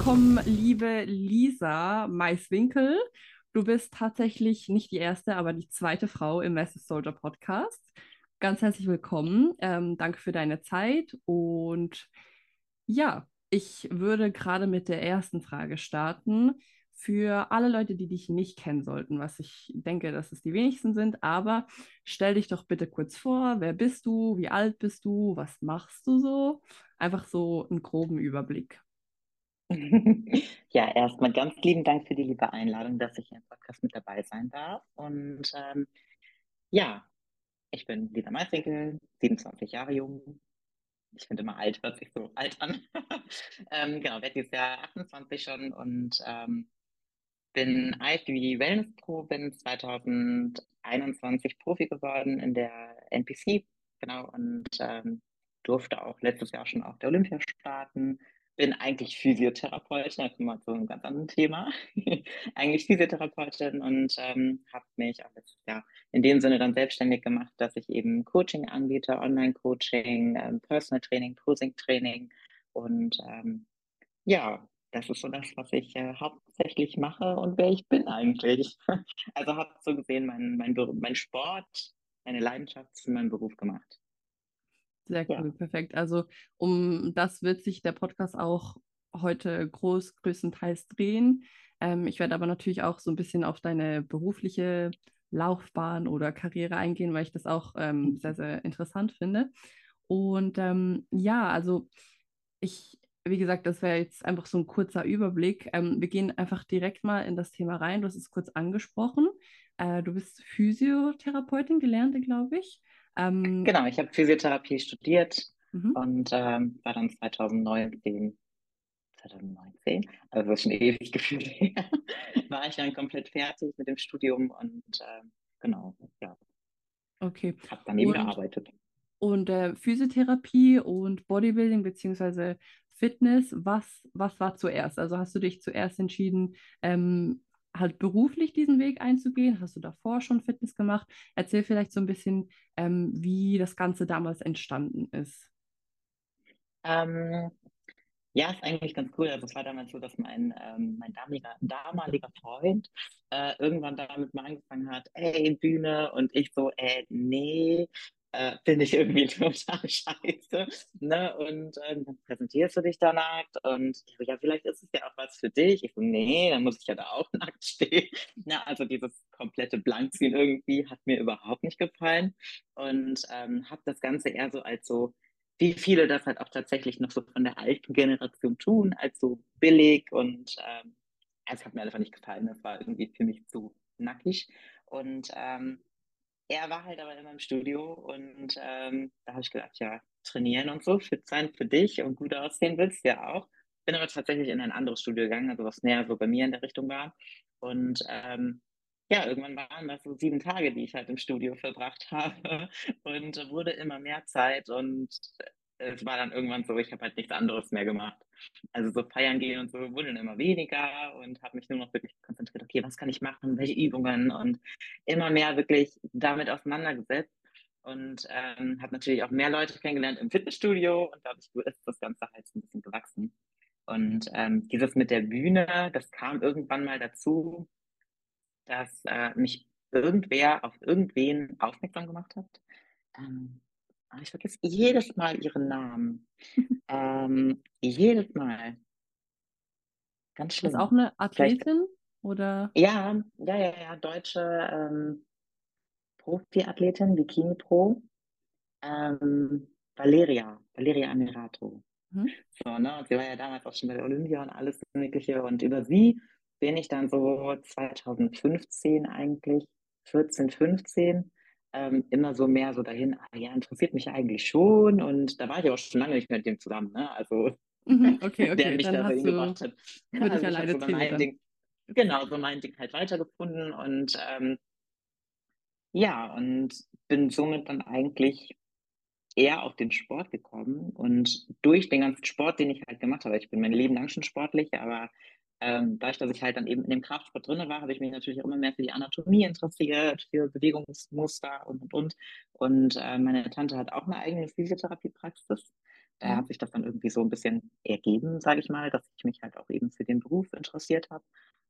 willkommen, liebe Lisa Maiswinkel. Du bist tatsächlich nicht die erste, aber die zweite Frau im Massive Soldier Podcast. Ganz herzlich willkommen. Ähm, danke für deine Zeit. Und ja, ich würde gerade mit der ersten Frage starten. Für alle Leute, die dich nicht kennen sollten, was ich denke, dass es die wenigsten sind, aber stell dich doch bitte kurz vor. Wer bist du? Wie alt bist du? Was machst du so? Einfach so einen groben Überblick. Ja, erstmal ganz lieben Dank für die liebe Einladung, dass ich hier im Podcast mit dabei sein darf. Und ähm, ja, ich bin Lisa Maiswinkel, 27 Jahre jung. Ich finde immer alt, hört sich so alt an. ähm, genau, werde dieses Jahr 28 schon und ähm, bin IFBB Wellness Pro, bin 2021 Profi geworden in der NPC, genau, und ähm, durfte auch letztes Jahr schon auf der Olympia starten bin eigentlich Physiotherapeutin, da kommen wir zu einem ganz anderen Thema. eigentlich Physiotherapeutin und ähm, habe mich auch letztes Jahr in dem Sinne dann selbstständig gemacht, dass ich eben Coaching anbiete, Online-Coaching, ähm, Personal Training, Posing-Training und ähm, ja, das ist so das, was ich äh, hauptsächlich mache und wer ich bin eigentlich. also habe so gesehen mein, mein, mein Sport, meine Leidenschaft zu meinem Beruf gemacht. Sehr cool, ja. perfekt. Also um das wird sich der Podcast auch heute groß, größtenteils drehen. Ähm, ich werde aber natürlich auch so ein bisschen auf deine berufliche Laufbahn oder Karriere eingehen, weil ich das auch ähm, mhm. sehr, sehr interessant finde. Und ähm, ja, also ich, wie gesagt, das wäre jetzt einfach so ein kurzer Überblick. Ähm, wir gehen einfach direkt mal in das Thema rein. Du hast es kurz angesprochen. Äh, du bist Physiotherapeutin, gelernte, glaube ich. Ähm, genau, ich habe Physiotherapie studiert mhm. und ähm, war dann 2019, 2019, also schon ewig gefühlt her, war ich dann komplett fertig mit dem Studium und äh, genau, ja. Okay. Habe daneben und, gearbeitet. Und äh, Physiotherapie und Bodybuilding beziehungsweise Fitness, was, was war zuerst? Also hast du dich zuerst entschieden, ähm, halt beruflich diesen Weg einzugehen? Hast du davor schon Fitness gemacht? Erzähl vielleicht so ein bisschen, ähm, wie das Ganze damals entstanden ist. Ähm, ja, ist eigentlich ganz cool. Also es war damals so, dass mein, ähm, mein damaliger, damaliger Freund äh, irgendwann damit mal angefangen hat, ey, Bühne und ich so, äh, nee, äh, finde ich irgendwie total scheiße. Ne? Und ähm, dann präsentierst du dich da nackt und ja, vielleicht ist es ja auch was für dich. Ich so, nee, dann muss ich ja da auch nackt stehen. Na, also dieses komplette Blankziehen irgendwie hat mir überhaupt nicht gefallen und ähm, habe das Ganze eher so als so, wie viele das halt auch tatsächlich noch so von der alten Generation tun, als so billig und ähm, es hat mir einfach nicht gefallen. Das war irgendwie für mich zu nackig und ähm, er war halt aber immer im Studio und ähm, da habe ich gedacht, ja, trainieren und so, fit sein für dich und gut aussehen willst du ja auch. Bin aber tatsächlich in ein anderes Studio gegangen, also was näher so bei mir in der Richtung war. Und ähm, ja, irgendwann waren das so sieben Tage, die ich halt im Studio verbracht habe und wurde immer mehr Zeit und es war dann irgendwann so, ich habe halt nichts anderes mehr gemacht. Also so feiern gehen und so wurde dann immer weniger und habe mich nur noch wirklich konzentriert, okay, was kann ich machen, welche Übungen und immer mehr wirklich damit auseinandergesetzt und ähm, habe natürlich auch mehr Leute kennengelernt im Fitnessstudio und dadurch ist das Ganze halt ein bisschen gewachsen. Und ähm, dieses mit der Bühne, das kam irgendwann mal dazu, dass äh, mich irgendwer auf irgendwen aufmerksam gemacht hat. Ähm, ich vergesse jedes Mal ihren Namen. ähm, jedes Mal. Ganz schlimm. Ist auch eine Athletin oder? Ja, ja, ja, ja, deutsche ähm, Profi-Athletin, Bikini Pro. Ähm, Valeria, Valeria Amirato. Mhm. So, ne? Und sie war ja damals auch schon bei der Olympia und alles Mögliche. Und über sie bin ich dann so 2015 eigentlich, 14, 15, ähm, immer so mehr so dahin, ah, ja, interessiert mich eigentlich schon. Und da war ich auch schon lange nicht mehr mit dem zusammen, ne? Also mhm, okay, okay. der mich da so hingebracht hat. Ja, also ich habe so mein Ding, genau, so mein Ding halt weitergefunden und ähm, ja, und bin somit dann eigentlich eher auf den Sport gekommen und durch den ganzen Sport, den ich halt gemacht habe, ich bin mein Leben lang schon sportlich, aber ähm, dadurch, dass ich halt dann eben in dem Kraftsport drin war, habe ich mich natürlich auch immer mehr für die Anatomie interessiert, für Bewegungsmuster und und und. Und äh, meine Tante hat auch eine eigene Physiotherapiepraxis. Da hat sich das dann irgendwie so ein bisschen ergeben, sage ich mal, dass ich mich halt auch eben für den Beruf interessiert habe.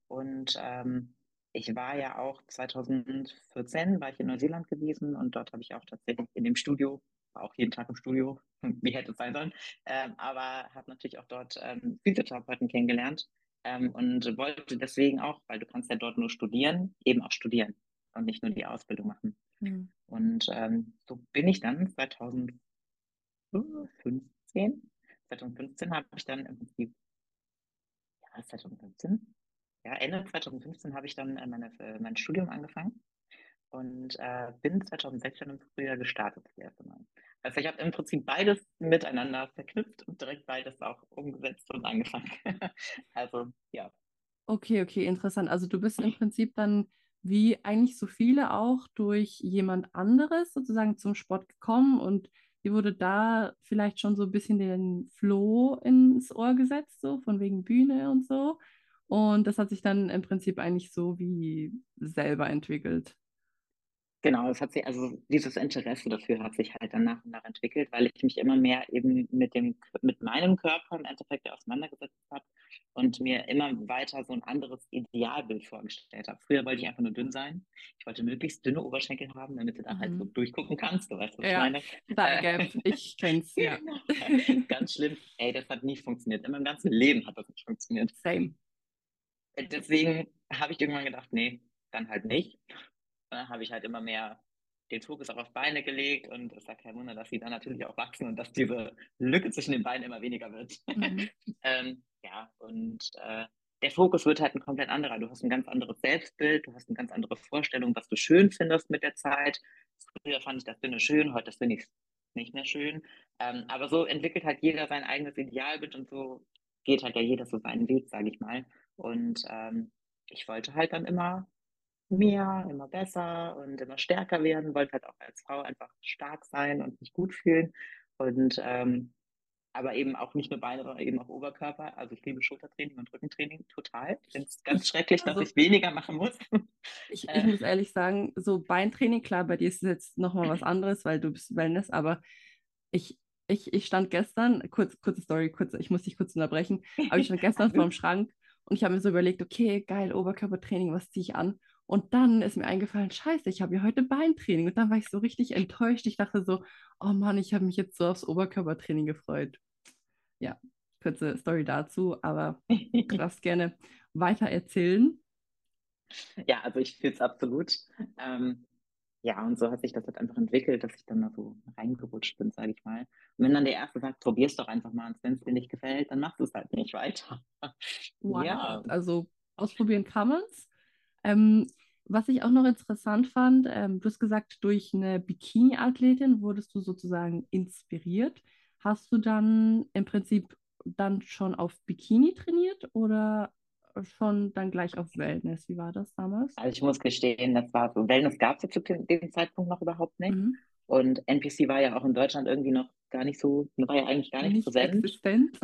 Und ähm, ich war ja auch 2014 war ich in Neuseeland gewesen und dort habe ich auch tatsächlich in dem Studio, war auch jeden Tag im Studio, wie hätte es sein sollen, ähm, aber habe natürlich auch dort ähm, Physiotherapeuten kennengelernt ähm, und wollte deswegen auch, weil du kannst ja dort nur studieren, eben auch studieren und nicht nur die Ausbildung machen. Mhm. Und ähm, so bin ich dann 2015 2015 habe ich dann im Prinzip, ja, 2015, ja, Ende 2015 habe ich dann äh, meine, äh, mein Studium angefangen und äh, bin 2016 im Frühjahr gestartet das erste Mal. Also ich habe im Prinzip beides miteinander verknüpft und direkt beides auch umgesetzt und angefangen. also ja. Okay, okay, interessant. Also du bist im Prinzip dann wie eigentlich so viele auch durch jemand anderes sozusagen zum Sport gekommen und die wurde da vielleicht schon so ein bisschen den Floh ins Ohr gesetzt, so von wegen Bühne und so. Und das hat sich dann im Prinzip eigentlich so wie selber entwickelt. Genau, es hat sich, also dieses Interesse dafür hat sich halt dann nach und nach entwickelt, weil ich mich immer mehr eben mit dem, mit meinem Körper im Endeffekt auseinandergesetzt habe und mir immer weiter so ein anderes Idealbild vorgestellt habe. Früher wollte ich einfach nur dünn sein. Ich wollte möglichst dünne Oberschenkel haben, damit du da mhm. halt so mhm. durchgucken kannst. Du weißt, was ja, ich meine. Gap. Ich kenn's, ja. Ganz schlimm. Ey, das hat nie funktioniert. In meinem ganzen Leben hat das nicht funktioniert. Same. Deswegen habe ich irgendwann gedacht, nee, dann halt nicht dann habe ich halt immer mehr den Fokus auch auf Beine gelegt und es ist ja kein Wunder, dass sie dann natürlich auch wachsen und dass diese Lücke zwischen den Beinen immer weniger wird. Mhm. ähm, ja, und äh, der Fokus wird halt ein komplett anderer. Du hast ein ganz anderes Selbstbild, du hast eine ganz andere Vorstellung, was du schön findest mit der Zeit. Früher fand ich das Dünne schön, heute finde ich es nicht mehr schön. Ähm, aber so entwickelt halt jeder sein eigenes Idealbild und so geht halt ja jeder so seinen Weg, sage ich mal. Und ähm, ich wollte halt dann immer mehr, immer besser und immer stärker werden, wollte halt auch als Frau einfach stark sein und mich gut fühlen. Und ähm, aber eben auch nicht nur Beine, sondern eben auch Oberkörper. Also ich liebe Schultertraining und Rückentraining total. Ich finde es ganz schrecklich, dass also, ich weniger machen muss. Ich, ich muss ehrlich sagen, so Beintraining, klar, bei dir ist es jetzt nochmal was anderes, weil du bist Wellness, aber ich, ich, ich stand gestern, kurz, kurze Story, kurz, ich muss dich kurz unterbrechen, aber ich stand gestern vor dem Schrank und ich habe mir so überlegt, okay, geil, Oberkörpertraining, was ziehe ich an? Und dann ist mir eingefallen, scheiße, ich habe ja heute Beintraining. Und dann war ich so richtig enttäuscht. Ich dachte so, oh Mann, ich habe mich jetzt so aufs Oberkörpertraining gefreut. Ja, kurze Story dazu, aber du darfst gerne weiter erzählen. Ja, also ich fühle es absolut. Ähm, ja, und so hat sich das halt einfach entwickelt, dass ich dann da so reingerutscht bin, sage ich mal. Und wenn dann der Erste sagt, probier's doch einfach mal, und wenn es dir nicht gefällt, dann machst du es halt nicht weiter. Wow, ja. also ausprobieren kann man es. Ähm, was ich auch noch interessant fand, ähm, du hast gesagt, durch eine Bikini-Athletin wurdest du sozusagen inspiriert. Hast du dann im Prinzip dann schon auf Bikini trainiert oder schon dann gleich auf Wellness? Wie war das damals? Also ich muss gestehen, das war so, Wellness gab es ja zu dem Zeitpunkt noch überhaupt nicht. Mhm. Und NPC war ja auch in Deutschland irgendwie noch gar nicht so, war ja eigentlich gar nicht, nicht präsent. Existent.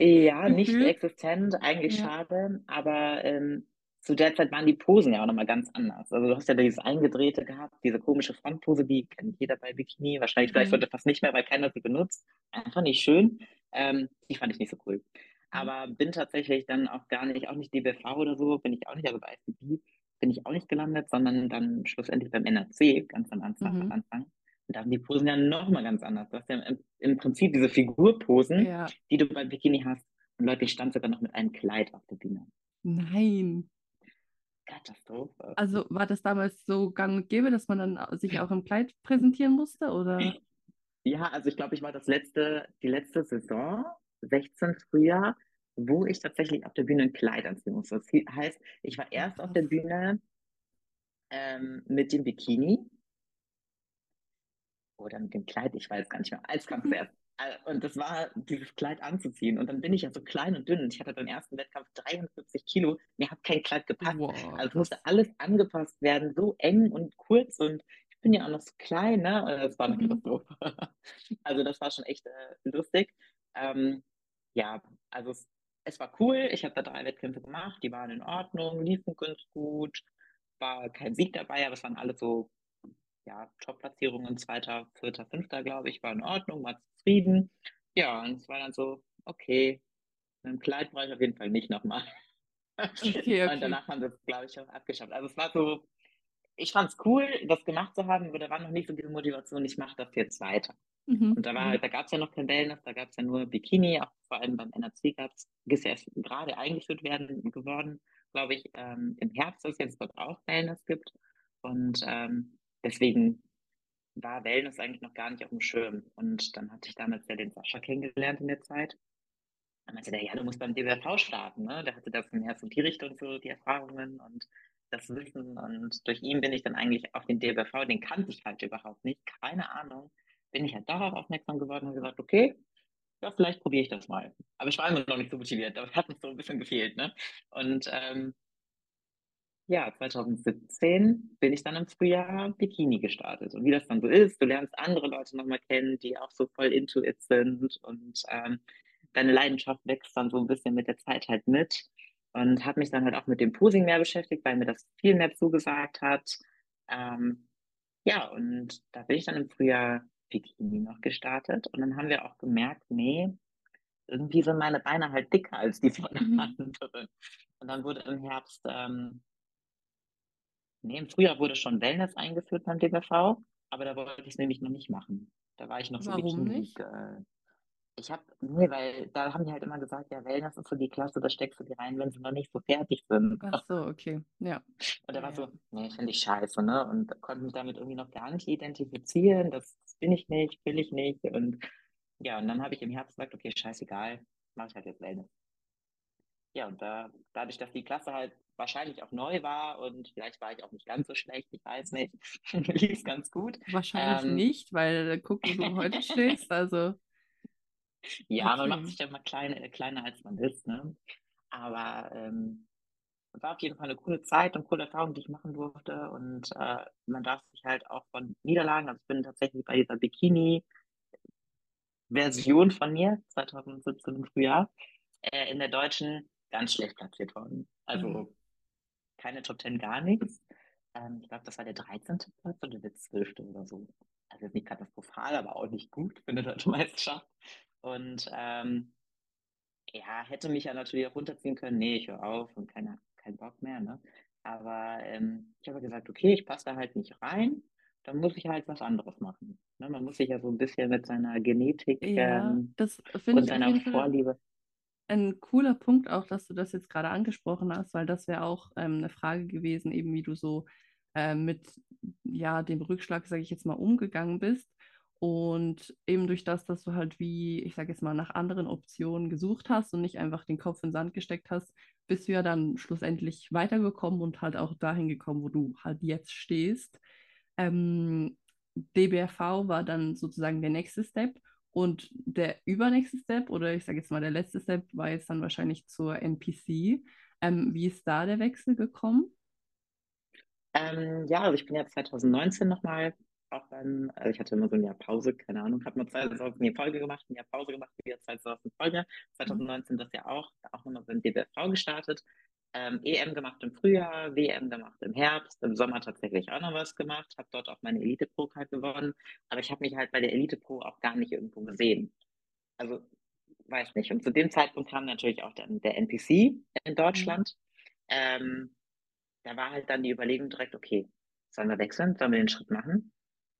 ja, nicht existent, eigentlich ja. schade. Aber ähm, zu der Zeit waren die Posen ja auch nochmal ganz anders. Also du hast ja dieses Eingedrehte gehabt, diese komische Frontpose, die kennt jeder bei Bikini. Wahrscheinlich mhm. vielleicht heute fast nicht mehr, weil keiner sie benutzt. Einfach nicht schön. Ähm, die fand ich nicht so cool. Mhm. Aber bin tatsächlich dann auch gar nicht, auch nicht DBV oder so, bin ich auch nicht, also bei ICB bin ich auch nicht gelandet, sondern dann schlussendlich beim NRC, ganz am Anfang. Mhm. Anfang. Und da haben die Posen ja nochmal ganz anders. Du hast ja im, im Prinzip diese Figurposen, ja. die du bei Bikini hast. Und Leute, ich stand sogar noch mit einem Kleid auf der Bühne. Nein. Katastrophe. Also war das damals so gang und gäbe, dass man dann sich auch im Kleid präsentieren musste, oder? Ja, also ich glaube, ich war das letzte, die letzte Saison, 16 Frühjahr, wo ich tatsächlich auf der Bühne ein Kleid anziehen musste. Das heißt, ich war erst auf der Bühne ähm, mit dem Bikini oder mit dem Kleid, ich weiß gar nicht mehr. Als kam zuerst. Äh, und das war dieses Kleid anzuziehen. Und dann bin ich ja so klein und dünn. Ich hatte beim ersten Wettkampf 43 Kilo. Mir hat kein Kleid gepasst. Wow. Also musste alles angepasst werden, so eng und kurz. Und ich bin ja auch noch so klein, ne? Äh, das war eine mhm. Katastrophe. also das war schon echt äh, lustig. Ähm, ja, also es, es, war cool. Ich habe da drei Wettkämpfe gemacht. Die waren in Ordnung, liefen ganz gut. War kein Sieg dabei, aber es waren alle so ja, Top-Platzierungen, zweiter, vierter, fünfter, glaube ich, war in Ordnung, war zufrieden. ja, und es war dann so, okay, ein Kleid brauche ich auf jeden Fall nicht nochmal. Okay, okay. Und danach haben wir es, glaube ich, auch abgeschafft. Also es war so, ich fand es cool, das gemacht zu haben, aber da war noch nicht so diese Motivation, ich mache das jetzt weiter. Mhm. Und da war halt, da gab es ja noch kein Wellness, da gab es ja nur Bikini, auch vor allem beim NRC gab es, ist gerade eingeführt werden geworden, glaube ich, ähm, im Herbst, dass es jetzt dort auch Wellness gibt. Und ähm, deswegen war Wellness eigentlich noch gar nicht auf dem Schirm. Und dann hatte ich damals ja den Sascha kennengelernt in der Zeit. Dann meinte der, ja, du musst beim DWV starten, ne? Der hatte das in Herz und die Richtung so, die Erfahrungen und das Wissen. Und durch ihn bin ich dann eigentlich auf den DWV, den kannte ich halt überhaupt nicht, keine Ahnung. Bin ich halt darauf aufmerksam geworden und gesagt, okay, ja, vielleicht probiere ich das mal. Aber ich war immer noch nicht so motiviert, das hat uns so ein bisschen gefehlt, ne? Und ähm, ja, 2017 bin ich dann im Frühjahr Bikini gestartet. Und wie das dann so ist, du lernst andere Leute nochmal kennen, die auch so voll into it sind und ähm, deine Leidenschaft wächst dann so ein bisschen mit der Zeit halt mit. Und habe mich dann halt auch mit dem Posing mehr beschäftigt, weil mir das viel mehr zugesagt hat. Ähm, ja, und da bin ich dann im Frühjahr Bikini noch gestartet. Und dann haben wir auch gemerkt, nee, irgendwie sind meine Beine halt dicker als die von mhm. anderen. Und dann wurde im Herbst ähm, Nee, im Frühjahr wurde schon Wellness eingeführt beim DBV, aber da wollte ich es nämlich noch nicht machen. Da war ich noch Warum so Warum nicht? Äh, ich habe, nee, weil da haben die halt immer gesagt, ja, Wellness ist so die Klasse, da steckst du die rein, wenn sie noch nicht so fertig sind. Ach so, okay, ja. Und da war so, nee, finde ich scheiße, ne? Und konnte mich damit irgendwie noch gar nicht identifizieren, das bin ich nicht, will ich nicht. Und ja, und dann habe ich im Herbst gesagt, okay, scheißegal, mache ich halt jetzt Wellness. Ja, und da, dadurch, dass die Klasse halt wahrscheinlich auch neu war und vielleicht war ich auch nicht ganz so schlecht, ich weiß nicht. Lief ganz gut. Wahrscheinlich ähm, nicht, weil guck, wo du heute stehst. Also. Ja, okay. man macht sich ja immer klein, äh, kleiner, als man ist. Ne? Aber ähm, es war auf jeden Fall eine coole Zeit und coole Erfahrung, die ich machen durfte. Und äh, man darf sich halt auch von Niederlagen, also ich bin tatsächlich bei dieser Bikini-Version von mir, 2017 im Frühjahr, äh, in der deutschen ganz schlecht platziert worden. Also mhm keine Top 10 gar nichts. Ähm, ich glaube, das war der 13. Platz oder der 12. oder so. Also nicht katastrophal, aber auch nicht gut für eine deutsche Meisterschaft. Und ähm, ja, hätte mich ja natürlich auch runterziehen können. Nee, ich höre auf und keine, kein Bock mehr. Ne? Aber ähm, ich habe gesagt, okay, ich passe da halt nicht rein. Dann muss ich halt was anderes machen. Ne? Man muss sich ja so ein bisschen mit seiner Genetik ja, ähm, und seiner Vorliebe ein cooler Punkt auch, dass du das jetzt gerade angesprochen hast, weil das wäre auch ähm, eine Frage gewesen, eben wie du so äh, mit ja, dem Rückschlag, sage ich jetzt mal, umgegangen bist. Und eben durch das, dass du halt wie, ich sage jetzt mal, nach anderen Optionen gesucht hast und nicht einfach den Kopf in den Sand gesteckt hast, bist du ja dann schlussendlich weitergekommen und halt auch dahin gekommen, wo du halt jetzt stehst. Ähm, DBRV war dann sozusagen der nächste Step. Und der übernächste Step, oder ich sage jetzt mal der letzte Step, war jetzt dann wahrscheinlich zur NPC. Ähm, wie ist da der Wechsel gekommen? Ähm, ja, also ich bin ja 2019 nochmal auch beim, also ich hatte immer so ein Jahr Pause, keine Ahnung, habe mal zwei Saison eine Folge gemacht, ein Jahr Pause gemacht, wieder zwei Saison Folge. 2019 das ja auch, auch nochmal beim DBFV gestartet ähm, EM gemacht im Frühjahr, WM gemacht im Herbst, im Sommer tatsächlich auch noch was gemacht, habe dort auch meine Elite Pro halt gewonnen, aber ich habe mich halt bei der Elite Pro auch gar nicht irgendwo gesehen. Also weiß nicht. Und zu dem Zeitpunkt kam natürlich auch dann der NPC in Deutschland. Mhm. Ähm, da war halt dann die Überlegung direkt, okay, sollen wir wechseln, sollen wir den Schritt machen?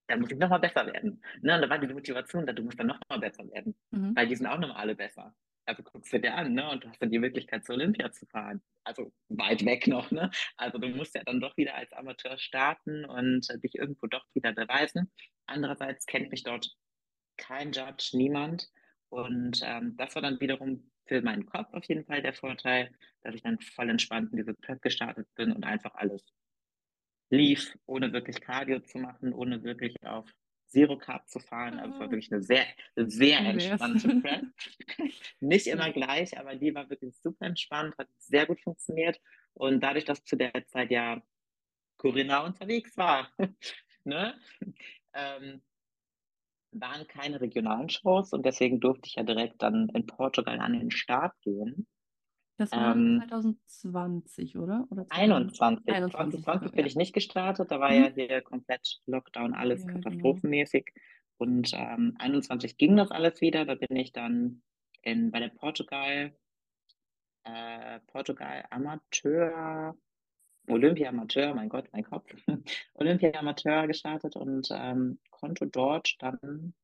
Da muss ich nochmal besser werden. Ne? Und da war die Motivation da, du musst dann nochmal besser werden, mhm. weil die sind auch nochmal alle besser also guckst du dir an, ne? Und du hast dann die Möglichkeit, zur Olympia zu fahren. Also weit weg noch, ne? Also du musst ja dann doch wieder als Amateur starten und äh, dich irgendwo doch wieder beweisen. Andererseits kennt mich dort kein Judge, niemand. Und ähm, das war dann wiederum für meinen Kopf auf jeden Fall der Vorteil, dass ich dann voll entspannt in diese Prep gestartet bin und einfach alles lief, ohne wirklich Cardio zu machen, ohne wirklich auf Zero Carb zu fahren. Also es war ah. wirklich eine sehr, sehr entspannte Prep. Nicht immer gleich, aber die war wirklich super entspannt, hat sehr gut funktioniert. Und dadurch, dass zu der Zeit ja Corinna unterwegs war, ne? ähm, waren keine regionalen Shows und deswegen durfte ich ja direkt dann in Portugal an den Start gehen. Das war ähm, 2020, oder? oder 21. 2020 bin ich nicht gestartet, da war mhm. ja hier komplett Lockdown, alles ja, genau. katastrophenmäßig. Genau. Und ähm, 21 ging das alles wieder. Da bin ich dann in, bei der Portugal, äh, Portugal Amateur, Olympia Amateur, mein Gott, mein Kopf, Olympia Amateur gestartet und ähm, konnte dort dann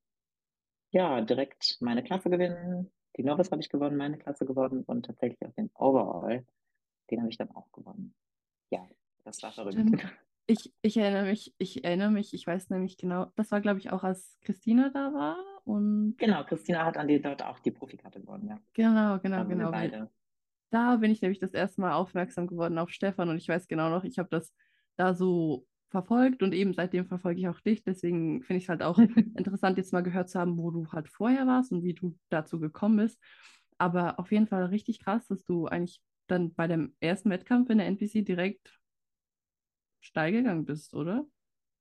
ja direkt meine Klasse gewinnen. Die Novice habe ich gewonnen, meine Klasse gewonnen und tatsächlich auch den Overall, den habe ich dann auch gewonnen. Ja, das war verrückt. Ich, ich erinnere mich, ich erinnere mich, ich weiß nämlich genau, das war, glaube ich, auch als Christina da war. Und Genau, Christina hat an die dort auch die Profikarte gewonnen, ja. genau, genau, genau. beide. Da bin ich nämlich das erste Mal aufmerksam geworden auf Stefan und ich weiß genau noch, ich habe das da so verfolgt und eben seitdem verfolge ich auch dich. Deswegen finde ich es halt auch interessant, jetzt mal gehört zu haben, wo du halt vorher warst und wie du dazu gekommen bist. Aber auf jeden Fall richtig krass, dass du eigentlich dann bei dem ersten Wettkampf in der NPC direkt steil gegangen bist, oder?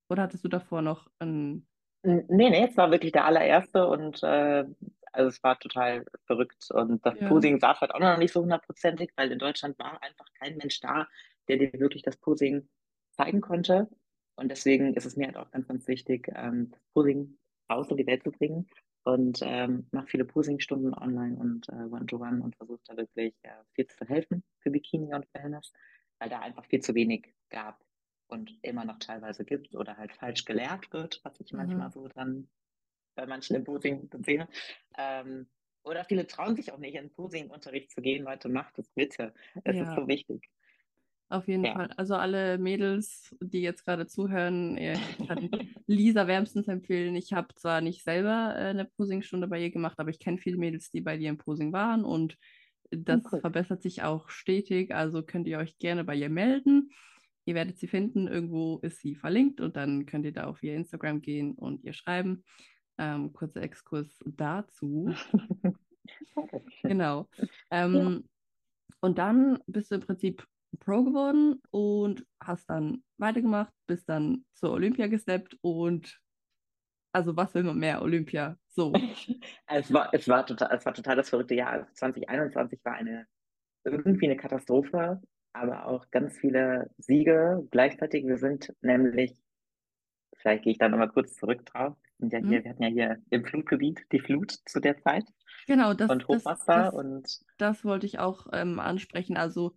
Oder hattest du davor noch ein. Nee, nee, es war wirklich der allererste und äh, also es war total verrückt. Und das Ja. Posing saß halt auch noch nicht so hundertprozentig, weil in Deutschland war einfach kein Mensch da, der dir wirklich das Posing zeigen konnte. Und deswegen ist es mir halt auch ganz, ganz wichtig, ähm, das Posing raus in die Welt zu bringen. Und ähm, mache viele Posing-Stunden online und äh, One-to-One und versuche da wirklich äh, viel zu helfen für Bikini und Wellness, weil da einfach viel zu wenig gab und immer noch teilweise gibt oder halt falsch gelehrt wird, was ich manchmal Mhm. so dann bei manchen im Posing sehe. Ähm, oder viele trauen sich auch nicht, in den Posing-Unterricht zu gehen. Leute, macht es bitte. Es ist Ja. so wichtig. Auf jeden Ja. Fall. Also alle Mädels, die jetzt gerade zuhören, ich kann Lisa wärmstens empfehlen. Ich habe zwar nicht selber äh, eine Posingstunde bei ihr gemacht, aber ich kenne viele Mädels, die bei dir im Posing waren und das cool. verbessert sich auch stetig. Also könnt ihr euch gerne bei ihr melden. Ihr werdet sie finden. Irgendwo ist sie verlinkt und dann könnt ihr da auf ihr Instagram gehen und ihr schreiben. Ähm, kurzer Exkurs dazu. Genau. Ja. Ähm, und dann bist du im Prinzip Pro geworden und hast dann weitergemacht, bist dann zur Olympia gesteppt und also was will man mehr? Olympia. So. Es war, es war total, es war total das verrückte Jahr. Also 2021 war eine, irgendwie eine Katastrophe, aber auch ganz viele Siege gleichzeitig. Wir sind nämlich, vielleicht gehe ich da nochmal kurz zurück drauf. Wir, sind ja hier, Mhm. wir hatten ja hier im Flutgebiet die Flut zu der Zeit Genau, das, und das, Hochwasser das, und das wollte ich auch ähm, ansprechen. Also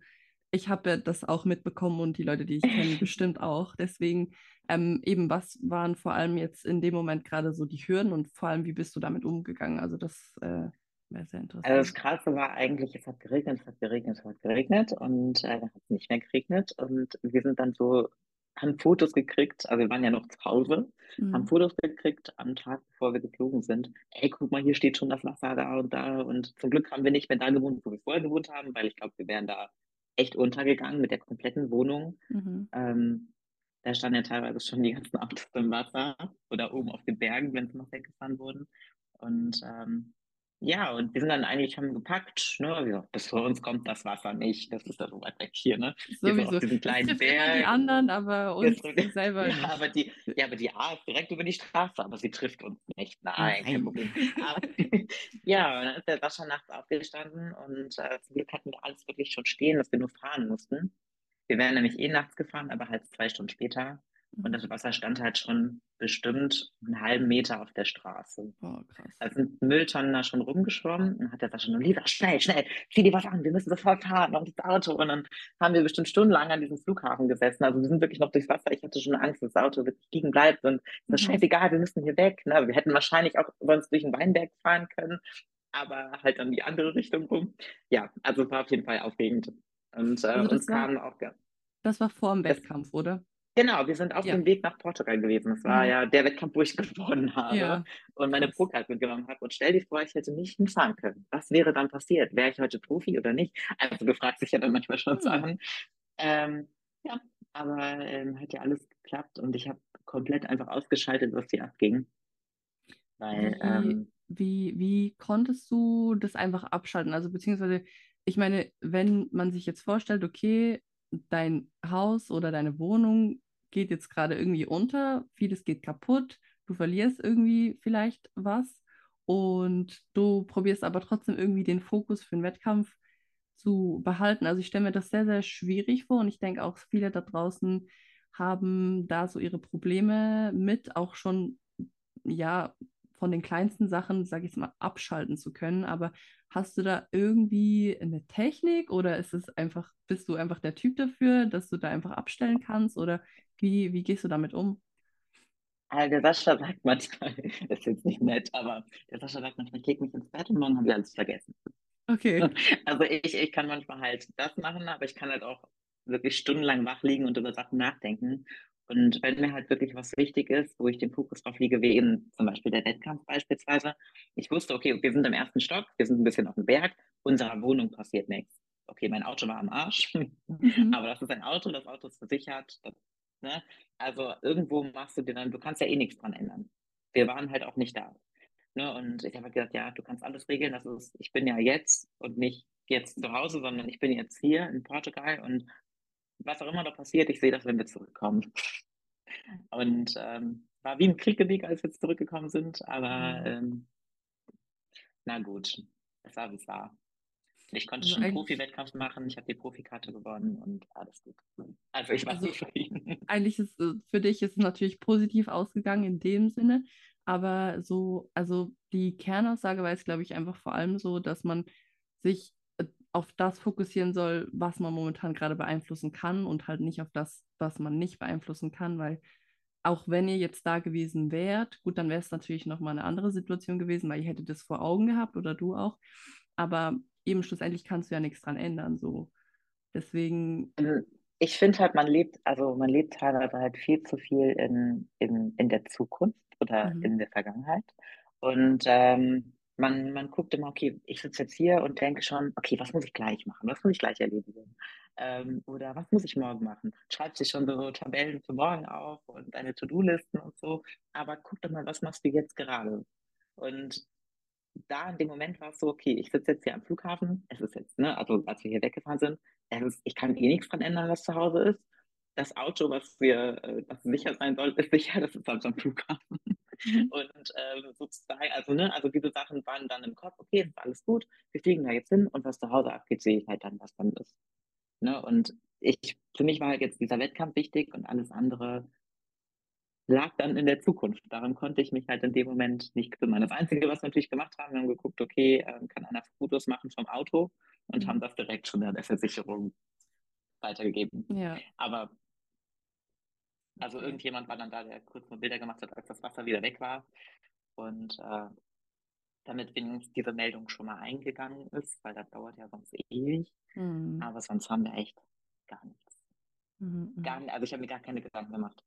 ich habe ja das auch mitbekommen und die Leute, die ich kenne, bestimmt auch. Deswegen ähm, eben, was waren vor allem jetzt in dem Moment gerade so die Hürden und vor allem, wie bist du damit umgegangen? Also das äh, wäre sehr Also das interessant. Krasse war eigentlich, es hat geregnet, es hat geregnet, es hat geregnet und äh, dann hat es nicht mehr geregnet und wir sind dann so, haben Fotos gekriegt, also wir waren ja noch zu Hause, haben Mhm. Fotos gekriegt am Tag, bevor wir geflogen sind. Ey, guck mal, hier steht schon das Wasser da und da und zum Glück haben wir nicht mehr da gewohnt, wo wir vorher gewohnt haben, weil ich glaube, wir wären da echt untergegangen mit der kompletten Wohnung. Mhm. Ähm, da standen ja teilweise schon die ganzen Autos im Wasser oder oben auf den Bergen, wenn sie noch weggefahren wurden. Und ähm, ja, und wir sind dann eigentlich, haben gepackt, ne, bis vor uns kommt das Wasser nicht, das ist da so weit weg hier, ne? Sowieso. diesen Es kleinen trifft immer die Berg. anderen, aber uns drückt- selber ja, nicht. aber die, ja, aber die A ist direkt über die Straße, aber sie trifft uns nicht. Nein, kein. Problem. Aber, ja, und dann ist der Sascha nachts aufgestanden und äh, zum Glück hatten wir alles wirklich schon stehen, dass wir nur fahren mussten. Wir wären nämlich eh nachts gefahren, aber halt zwei Stunden später. Und Mhm. das Wasser stand halt schon bestimmt einen halben Meter auf der Straße. Oh, krass. Da sind Mülltonnen da schon rumgeschwommen und hat der Sascha nur, Lisa, schnell, schnell, zieh dir was an, wir müssen sofort fahren auf das Auto. Und dann haben wir bestimmt stundenlang an diesem Flughafen gesessen. Also wir sind wirklich noch durchs Wasser. Ich hatte schon Angst, dass das Auto wirklich liegen bleibt und das ist Mhm. scheißegal, wir müssen hier weg. Ne? Wir hätten wahrscheinlich auch sonst durch den Weinberg fahren können, aber halt dann die andere Richtung rum. Ja, also es war auf jeden Fall aufregend. Und äh, Also uns war- kamen auch, ja, Das war vor dem Wettkampf, oder? Genau, wir sind auf Ja. dem Weg nach Portugal gewesen. Das war Mhm. ja der Wettkampf, wo ich gewonnen habe Ja. und meine. Pro-Card mitgenommen habe. Und stell dir vor, ich hätte nicht hinfahren können. Was wäre dann passiert? Wäre ich heute Profi oder nicht? Also du fragst dich ja dann manchmal schon Hm. Sachen. Ähm, ja, aber ähm, hat ja alles geklappt und ich habe komplett einfach ausgeschaltet, was hier abging. Weil, Wie, ähm, wie, wie konntest du das einfach abschalten? Also beziehungsweise, ich meine, wenn man sich jetzt vorstellt, okay, dein Haus oder deine Wohnung geht jetzt gerade irgendwie unter, vieles geht kaputt, du verlierst irgendwie vielleicht was und du probierst aber trotzdem irgendwie den Fokus für den Wettkampf zu behalten. Also ich stelle mir das sehr, sehr schwierig vor und ich denke auch viele da draußen haben da so ihre Probleme mit, auch schon ja, von den kleinsten Sachen, sage ich mal, abschalten zu können. Aber hast du da irgendwie eine Technik oder ist es einfach, bist du einfach der Typ dafür, dass du da einfach abstellen kannst? Oder wie, wie gehst du damit um? Also der Sascha sagt manchmal, das ist jetzt nicht nett, aber der Sascha sagt manchmal, ich lege mich ins Bett und morgen habe ich alles vergessen. Okay. Also ich, ich kann manchmal halt das machen, aber ich kann halt auch wirklich stundenlang wach liegen und über Sachen nachdenken. Und wenn mir halt wirklich was wichtig ist, wo ich den Fokus drauf liege, wie eben zum Beispiel der Wettkampf beispielsweise, ich wusste, okay, wir sind im ersten Stock, wir sind ein bisschen auf dem Berg, unserer Wohnung passiert nichts. Okay, mein Auto war am Arsch, mhm. aber das ist ein Auto, das Auto ist versichert. Das, ne? Also irgendwo machst du dir dann, du kannst ja eh nichts dran ändern. Wir waren halt auch nicht da. Ne? Und ich habe halt gesagt, ja, du kannst alles regeln. Das ist, ich bin ja jetzt und nicht jetzt zu Hause, sondern ich bin jetzt hier in Portugal und was auch immer da passiert, ich sehe das, wenn wir zurückkommen. Und ähm, war wie ein Krieg als wir zurückgekommen sind, aber mhm. ähm, na gut, es war wie es war. Ich konnte also schon einen Profi-Wettkampf machen, ich habe die Profikarte gewonnen und alles gut. Also ich war also, zufrieden. Eigentlich ist äh, für dich ist es natürlich positiv ausgegangen in dem Sinne, aber so, also die Kernaussage war jetzt, glaube ich, einfach vor allem so, dass man sich auf das fokussieren soll, was man momentan gerade beeinflussen kann und halt nicht auf das, was man nicht beeinflussen kann, weil auch wenn ihr jetzt da gewesen wärt, gut, dann wäre es natürlich nochmal eine andere Situation gewesen, weil ihr hättet das vor Augen gehabt oder du auch. Aber eben schlussendlich kannst du ja nichts dran ändern. So. Deswegen. Also, ich finde halt, man lebt, also man lebt teilweise halt viel zu viel in, in, in der Zukunft oder mhm. in der Vergangenheit. Und ähm, man, man guckt immer, okay, ich sitze jetzt hier und denke schon, okay, was muss ich gleich machen? Was muss ich gleich erledigen? Ähm, oder was muss ich morgen machen? Schreibt sich schon so Tabellen für morgen auf und deine To-Do-Listen und so. Aber guck doch mal, was machst du jetzt gerade? Und da in dem Moment war es so, okay, ich sitze jetzt hier am Flughafen. Es ist jetzt, ne, also als wir hier weggefahren sind, ist, ich kann eh nichts dran ändern, was zu Hause ist. Das Auto, was wir, äh, was sicher sein soll, ist sicher, das ist am Flughafen. Mhm. Und ähm, sozusagen, also, ne, also diese Sachen waren dann im Kopf, okay, ist alles gut, wir fliegen da jetzt hin und was zu Hause abgeht, sehe ich halt dann, was dann ist. Ne? Und ich, für mich war halt jetzt dieser Wettkampf wichtig und alles andere lag dann in der Zukunft. Daran konnte ich mich halt in dem Moment nicht kümmern. Das Einzige, was wir natürlich gemacht haben, wir haben geguckt, okay, äh, kann einer Fotos machen vom Auto und mhm. haben das direkt schon an der Versicherung weitergegeben. Ja. Aber also irgendjemand war dann da, der kurz mal Bilder gemacht hat, als das Wasser wieder weg war. Und äh, damit wenigstens diese Meldung schon mal eingegangen ist, weil das dauert ja sonst ewig. Mhm. Aber sonst haben wir echt gar nichts. Mhm. Gar, also ich habe mir gar keine Gedanken gemacht.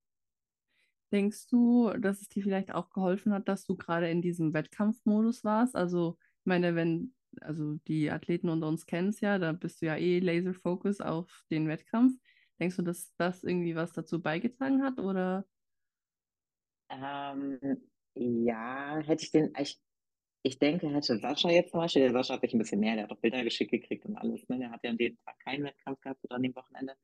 Denkst du, dass es dir vielleicht auch geholfen hat, dass du gerade in diesem Wettkampfmodus warst? Also, ich meine, wenn, also die Athleten unter uns kennen es ja, da bist du ja eh Laser-Focus auf den Wettkampf. Denkst du, dass das irgendwie was dazu beigetragen hat oder? Ähm, ja, hätte ich den, ich, ich denke, hätte Sascha jetzt zum Beispiel, der Sascha hat sich ein bisschen mehr, der hat auch Bilder geschickt gekriegt und alles, ne? Der hat ja an dem Tag keinen Wettkampf gehabt oder an dem Wochenende.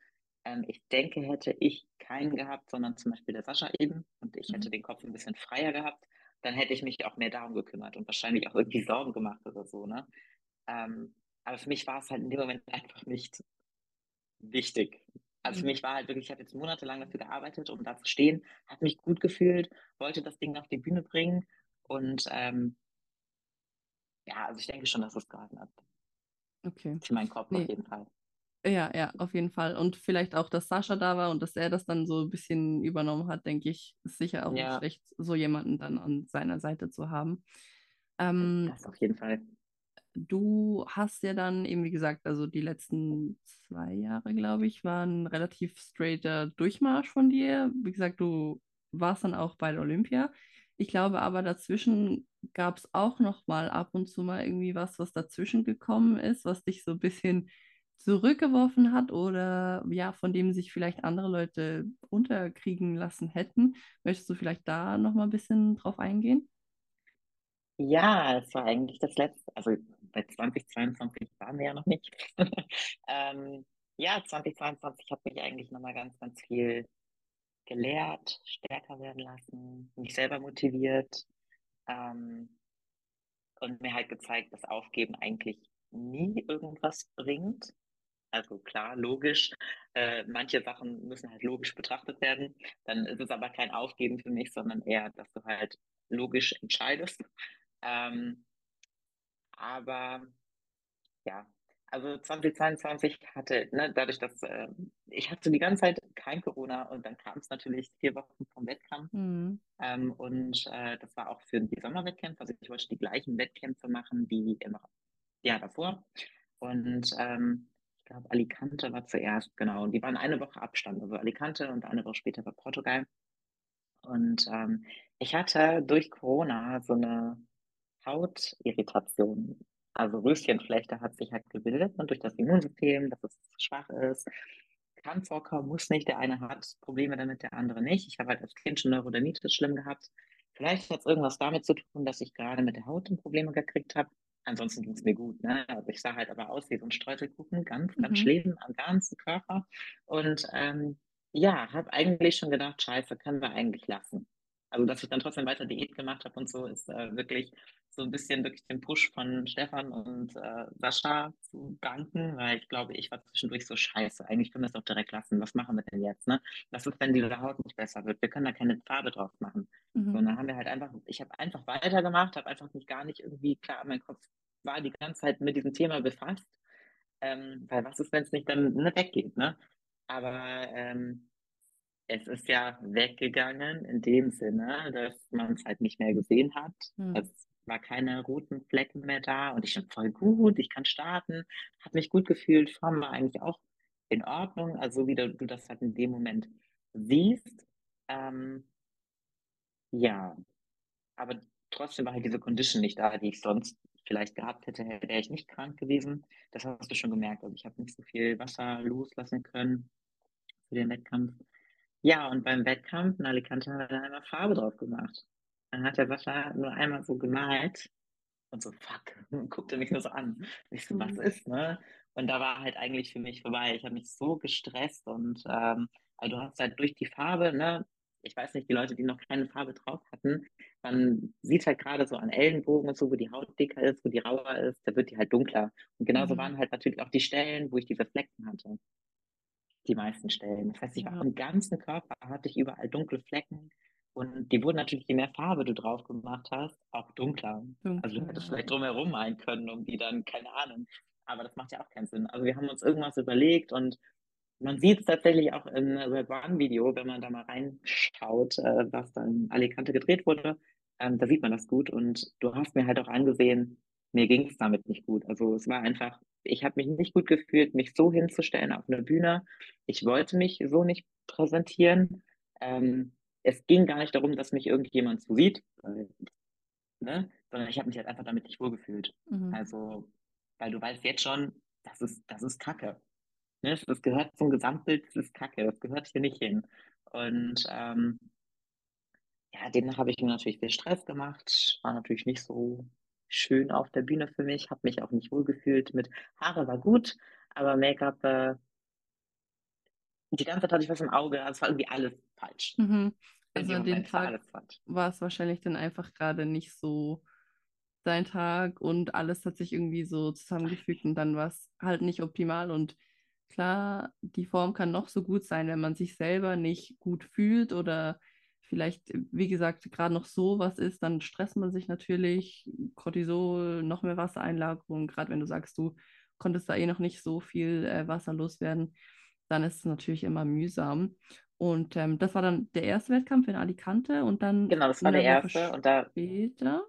Ähm, ich denke, hätte ich keinen gehabt, sondern zum Beispiel der Sascha eben und ich hätte mhm. den Kopf ein bisschen freier gehabt, dann hätte ich mich auch mehr darum gekümmert und wahrscheinlich auch irgendwie Sorgen gemacht oder so, ne? Ähm, aber für mich war es halt in dem Moment einfach nicht wichtig. Also für mhm. mich war halt wirklich, ich habe jetzt monatelang dafür gearbeitet, um da zu stehen, habe mich gut gefühlt, wollte das Ding auf die Bühne bringen und ähm, ja, also ich denke schon, dass es gehalten hat. Okay. Für meinen Kopf nee. auf jeden Fall. Ja, ja, auf jeden Fall. Und vielleicht auch, dass Sascha da war und dass er das dann so ein bisschen übernommen hat, denke ich, ist sicher auch ja. nicht schlecht, so jemanden dann an seiner Seite zu haben. Ähm, das auf jeden Fall du hast ja dann eben, wie gesagt, also die letzten zwei Jahre, glaube ich, waren relativ straighter Durchmarsch von dir. Wie gesagt, du warst dann auch bei der Olympia. Ich glaube aber dazwischen gab es auch noch mal ab und zu mal irgendwie was, was dazwischen gekommen ist, was dich so ein bisschen zurückgeworfen hat oder ja, von dem sich vielleicht andere Leute unterkriegen lassen hätten. Möchtest du vielleicht da noch mal ein bisschen drauf eingehen? Ja, es war eigentlich das letzte, also bei 2022 waren wir ja noch nicht. ähm, ja, 2022 hat mich eigentlich nochmal ganz, ganz viel gelehrt, stärker werden lassen, mich selber motiviert ähm, und mir halt gezeigt, dass Aufgeben eigentlich nie irgendwas bringt. Also klar, logisch, äh, manche Sachen müssen halt logisch betrachtet werden. Dann ist es aber kein Aufgeben für mich, sondern eher, dass du halt logisch entscheidest. Ähm, aber ja, also 2022 hatte, ne, dadurch, dass äh, ich hatte die ganze Zeit kein Corona und dann kam es natürlich vier Wochen vom Wettkampf. Mhm. Ähm, und äh, das war auch für die Sommerwettkämpfe. Also ich wollte die gleichen Wettkämpfe machen wie im Jahr davor. Und ähm, ich glaube, Alicante war zuerst, genau. Und die waren eine Woche Abstand. Also Alicante und eine Woche später war Portugal. Und ähm, ich hatte durch Corona so eine Hautirritation also Röschenflechte hat sich halt gebildet und durch das Immunsystem, dass es schwach ist. Kann vorkommen, muss nicht. Der eine hat Probleme damit, der andere nicht. Ich habe halt als Kind schon Neurodermitis schlimm gehabt. Vielleicht hat es irgendwas damit zu tun, dass ich gerade mit der Haut Probleme gekriegt habe. Ansonsten ging es mir gut. Ne? Also ich sah halt aber aus wie so ein Streuselkuchen, ganz, ganz mhm. schlimm am ganzen Körper. Und ähm, ja, habe eigentlich schon gedacht, scheiße, können wir eigentlich lassen. Also dass ich dann trotzdem weiter Diät gemacht habe und so, ist äh, wirklich so ein bisschen wirklich den Push von Stefan und äh, Sascha zu danken, weil ich glaube, ich war zwischendurch so scheiße. Eigentlich können wir es doch direkt lassen. Was machen wir denn jetzt? Ne? Was ist, wenn diese Haut nicht besser wird? Wir können da keine Farbe drauf machen. Mhm. So, und dann haben wir halt einfach, ich habe einfach weitergemacht, habe einfach mich gar nicht irgendwie, klar, mein Kopf war die ganze Zeit mit diesem Thema befasst. Ähm, weil was ist, wenn es nicht dann nicht weggeht? Ne? Aber ähm, es ist ja weggegangen in dem Sinne, dass man es halt nicht mehr gesehen hat. Mhm. Es war keine roten Flecken mehr da und ich bin voll gut, ich kann starten, habe mich gut gefühlt, Form war eigentlich auch in Ordnung, also wie du, du das halt in dem Moment siehst. Ähm, ja, aber trotzdem war halt diese Condition nicht da, die ich sonst vielleicht gehabt hätte, wäre ich nicht krank gewesen. Das hast du schon gemerkt. Also ich habe nicht so viel Wasser loslassen können für den Wettkampf. Ja, und beim Wettkampf in Alicante haben wir dann einmal Farbe drauf gemacht. Dann hat der Sascha nur einmal so gemalt und so, fuck, und guckte mich nur so an. Ich so, was mhm. ist, ne? Und da war halt eigentlich für mich vorbei. Ich habe mich so gestresst und ähm, also du hast halt durch die Farbe, ne? Ich weiß nicht, die Leute, die noch keine Farbe drauf hatten, man sieht halt gerade so an Ellenbogen und so, wo die Haut dicker ist, wo die rauer ist, da wird die halt dunkler. Und genauso mhm. waren halt natürlich auch die Stellen, wo ich diese Flecken hatte. Die meisten Stellen. Das heißt, ich war am ganzen Körper hatte ich überall dunkle Flecken und die wurden natürlich, je mehr Farbe du drauf gemacht hast, auch dunkler. dunkler. Also du hättest vielleicht drumherum malen können, um die dann, keine Ahnung. Aber das macht ja auch keinen Sinn. Also wir haben uns irgendwas überlegt und man sieht es tatsächlich auch im Red One-Video, wenn man da mal reinschaut, äh, was dann in Alicante gedreht wurde. Ähm, da sieht man das gut. Und du hast mir halt auch angesehen, mir ging es damit nicht gut. Also es war einfach, ich habe mich nicht gut gefühlt, mich so hinzustellen auf einer Bühne. Ich wollte mich so nicht präsentieren. Ähm, es ging gar nicht darum, dass mich irgendjemand so sieht, ne? sondern ich habe mich halt einfach damit nicht wohlgefühlt. Mhm. Also, weil du weißt jetzt schon, das ist, das ist Kacke. Ne? Das gehört zum Gesamtbild, das ist Kacke, das gehört hier nicht hin. Und ähm, ja, demnach habe ich mir natürlich viel Stress gemacht, war natürlich nicht so schön auf der Bühne für mich, habe mich auch nicht wohlgefühlt mit Haare war gut, aber Make-up, äh, die ganze Zeit hatte ich was im Auge, also es war irgendwie alles falsch. Mhm. Also an dem Tag war es wahrscheinlich dann einfach gerade nicht so dein Tag und alles hat sich irgendwie so zusammengefügt und dann war es halt nicht optimal und klar, die Form kann noch so gut sein, wenn man sich selber nicht gut fühlt oder vielleicht, wie gesagt, gerade noch so was ist, dann stresst man sich natürlich, Cortisol, noch mehr Wassereinlagerung, gerade wenn du sagst, du konntest da eh noch nicht so viel äh, Wasser loswerden, dann ist es natürlich immer mühsam. Und ähm, das war dann der erste Wettkampf in Alicante und dann. Genau, das war der erste. Woche und da. Später.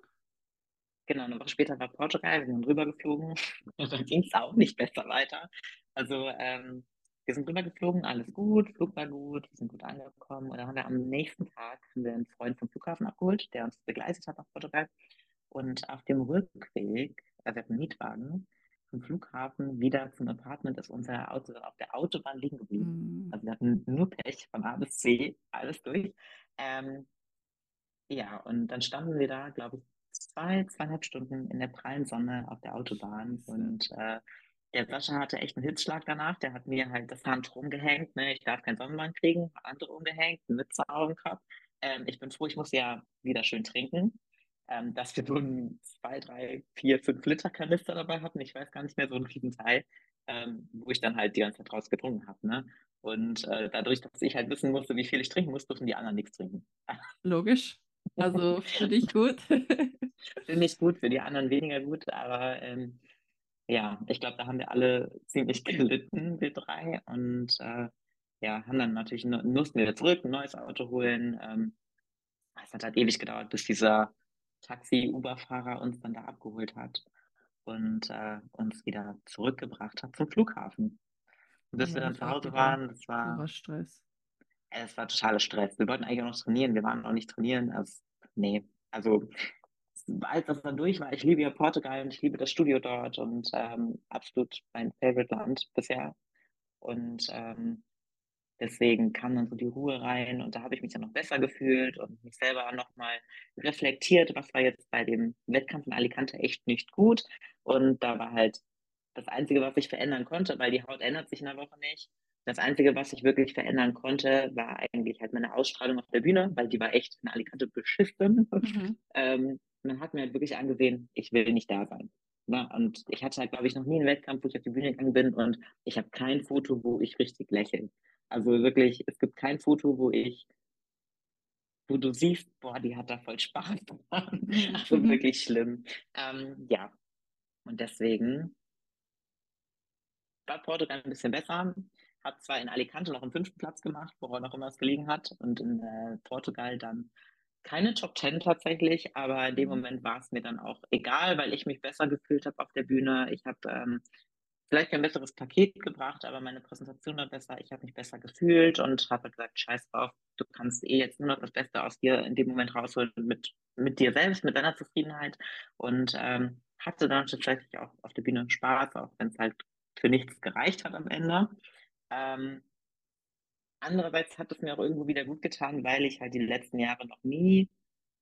Genau, eine Woche später war Portugal, wir sind rübergeflogen. Und dann ging es auch nicht besser weiter. Also, ähm, wir sind rübergeflogen, alles gut, Flug war gut, wir sind gut angekommen. Und dann haben wir am nächsten Tag einen Freund vom Flughafen abgeholt, der uns begleitet hat nach Portugal. Und auf dem Rückweg, also hatten einen Mietwagen, vom Flughafen wieder zum Apartment ist unser Auto auf der Autobahn liegen geblieben. Mhm. Also wir hatten nur Pech von A bis C, alles durch. Ähm, ja, und dann standen wir da, glaube ich, zwei, zweieinhalb Stunden in der prallen Sonne auf der Autobahn und äh, der Sascha hatte echt einen Hitzschlag danach. Der hat mir halt das Hand rumgehängt. Ne? Ich darf keinen Sonnenbrand kriegen, andere umgehängt, eine Mütze auf dem Kopf. Ähm, ich bin froh, ich muss ja wieder schön trinken ähm, dass wir so ein zwei, drei, vier, fünf Liter Kanister dabei hatten. Ich weiß gar nicht mehr, so einen riesen Teil, ähm, wo ich dann halt die ganze Zeit draus getrunken habe. Ne? Und äh, dadurch, dass ich halt wissen musste, wie viel ich trinken muss, durften die anderen nichts trinken. Logisch. Also finde ich gut. finde ich gut, für die anderen weniger gut, aber ähm, ja, ich glaube, da haben wir alle ziemlich gelitten, wir drei. Und äh, ja, haben dann natürlich, mussten wir zurück, ein neues Auto holen. Ähm, es hat halt ewig gedauert, bis dieser Taxi-Uber-Fahrer uns dann da abgeholt hat und äh, uns wieder zurückgebracht hat zum Flughafen. Und bis ja, wir dann zu Hause waren, das war, Stress. Es war totaler Stress. Wir wollten eigentlich auch noch trainieren, wir waren noch nicht trainieren. Also, nee, also als das dann durch war, ich liebe ja Portugal und ich liebe das Studio dort und ähm, absolut mein Favorite Land bisher. Und ähm, deswegen kam dann so die Ruhe rein und da habe ich mich dann noch besser gefühlt und mich selber nochmal reflektiert, was war jetzt bei dem Wettkampf in Alicante echt nicht gut. Und da war halt das Einzige, was ich verändern konnte, weil die Haut ändert sich in der Woche nicht. Das Einzige, was ich wirklich verändern konnte, war eigentlich halt meine Ausstrahlung auf der Bühne, weil die war echt in Alicante beschissen. Mhm. ähm, man hat mir halt wirklich angesehen, ich will nicht da sein. Na, und ich hatte halt, glaube ich, noch nie einen Wettkampf, wo ich auf die Bühne gegangen bin und ich habe kein Foto, wo ich richtig lächle. Also wirklich, es gibt kein Foto, wo ich, wo du siehst, boah, die hat da voll Spaß. Mhm. also mhm. wirklich schlimm. Ähm, ja. Und deswegen war Portugal ein bisschen besser. Hat zwar in Alicante noch einen fünften Platz gemacht, woran auch immer es gelegen hat, und in äh, Portugal dann keine Top Ten tatsächlich, aber in dem mhm. Moment war es mir dann auch egal, weil ich mich besser gefühlt habe auf der Bühne. Ich habe ähm, vielleicht kein besseres Paket gebracht, aber meine Präsentation war besser. Ich habe mich besser gefühlt und habe gesagt, scheiß drauf, du kannst eh jetzt nur noch das Beste aus dir in dem Moment rausholen mit, mit dir selbst, mit deiner Zufriedenheit. Und ähm, hatte dann tatsächlich auch auf der Bühne Spaß, auch wenn es halt für nichts gereicht hat am Ende. Ähm, Andererseits hat es mir auch irgendwo wieder gut getan, weil ich halt die letzten Jahre noch nie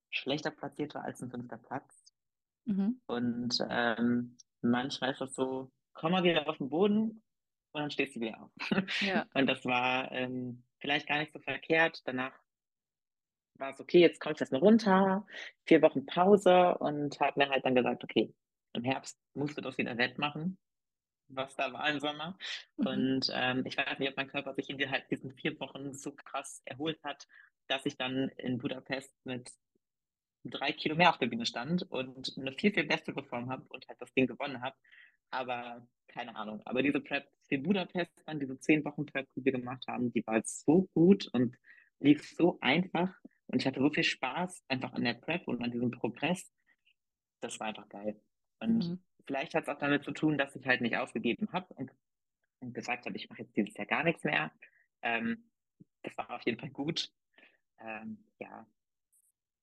schlechter platziert war als ein fünfter Platz. Mhm. Und ähm, manchmal ist das so, komm mal wieder auf den Boden und dann stehst du wieder auf. Ja. Und das war ähm, vielleicht gar nicht so verkehrt. Danach war es okay, jetzt komme ich erstmal runter, vier Wochen Pause und habe mir halt dann gesagt, okay, im Herbst musst du das wieder wettmachen was da war im Sommer. Mhm. Und ähm, ich weiß nicht, ob mein Körper sich in die, halt diesen vier Wochen so krass erholt hat, dass ich dann in Budapest mit drei Kilo mehr auf der Bühne stand und eine viel, viel bessere Form habe und halt das Ding gewonnen habe. Aber keine Ahnung. Aber diese Prep für Budapest, dann diese zehn Wochen Prep, die wir gemacht haben, die war so gut und lief so einfach. Und ich hatte so viel Spaß einfach an der Prep und an diesem Progress. Das war einfach geil. Und mhm. Vielleicht hat es auch damit zu tun, dass ich halt nicht aufgegeben habe und, und, gesagt habe, ich mache jetzt dieses Jahr gar nichts mehr. Ähm, das war auf jeden Fall gut. Ähm, ja,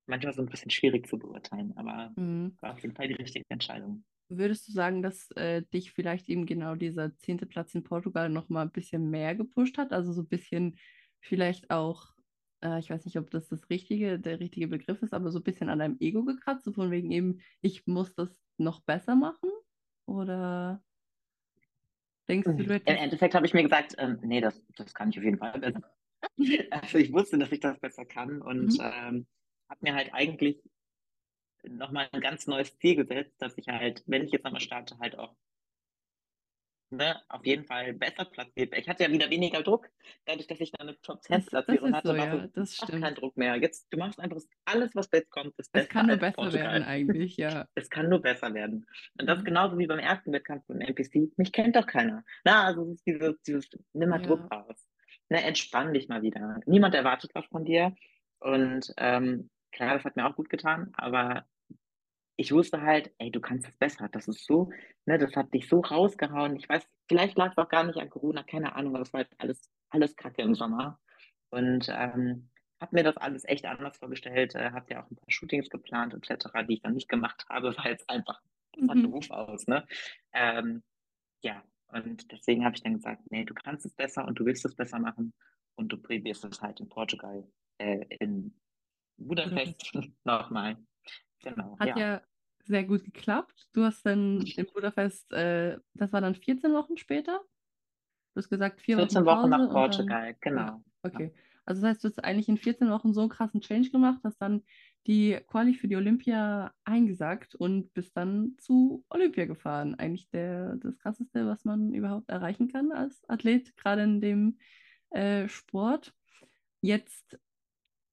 manchmal so ein bisschen schwierig zu beurteilen, aber mhm. war auf jeden Fall die richtige Entscheidung. Würdest du sagen, dass äh, dich vielleicht eben genau dieser zehnte Platz in Portugal nochmal ein bisschen mehr gepusht hat? Also so ein bisschen vielleicht auch, äh, ich weiß nicht, ob das das richtige, der richtige Begriff ist, aber so ein bisschen an deinem Ego gekratzt, so von wegen eben, ich muss das noch besser machen? Oder denkst du, du Im Endeffekt habe ich mir gesagt, ähm, nee, das, das kann ich auf jeden Fall besser. also ich wusste, dass ich das besser kann und mhm. ähm, habe mir halt eigentlich nochmal ein ganz neues Ziel gesetzt, dass ich halt, wenn ich jetzt nochmal starte, halt auch ne, auf jeden Fall besser platziert. Ich hatte ja wieder weniger Druck, dadurch, dass ich dann eine Top 10 Platzierung hatte. So, ja, das stimmt. kein Druck mehr. Jetzt, du machst einfach alles, was jetzt kommt, ist besser. Es kann nur besser Portugal. werden eigentlich, ja. Es kann nur besser werden. Und das ist genauso wie beim ersten Wettkampf im NPC. Mich kennt doch keiner. Na, also es ist dieses, dieses nimm mal ja. Druck raus. Ne, entspann dich mal wieder. Niemand erwartet was von dir. Und ähm, klar, das hat mir auch gut getan, aber ich wusste halt, ey, du kannst es besser. Das ist so, ne, das hat dich so rausgehauen. Ich weiß, vielleicht lag es auch gar nicht an Corona, keine Ahnung, aber es war halt alles, alles Kacke im Sommer. Und ähm, habe mir das alles echt anders vorgestellt, äh, habe ja auch ein paar Shootings geplant etc., die ich dann nicht gemacht habe, weil es einfach, mhm. Beruf aus, ne? Ähm, ja, und deswegen habe ich dann gesagt, nee, du kannst es besser und du willst es besser machen und du probierst es halt in Portugal, äh, in Budapest nochmal. Genau. Hat ja. ja. sehr gut geklappt. Du hast dann in Budapest, äh, das war dann 14 Wochen später? Du hast gesagt, vier 14 Wochen, Wochen nach Portugal, dann... genau. Ja, okay. Also das heißt, du hast eigentlich in 14 Wochen so einen krassen Change gemacht, hast dann die Quali für die Olympia eingesackt und bist dann zu Olympia gefahren. Eigentlich der, das Krasseste, was man überhaupt erreichen kann als Athlet, gerade in dem äh, Sport. Jetzt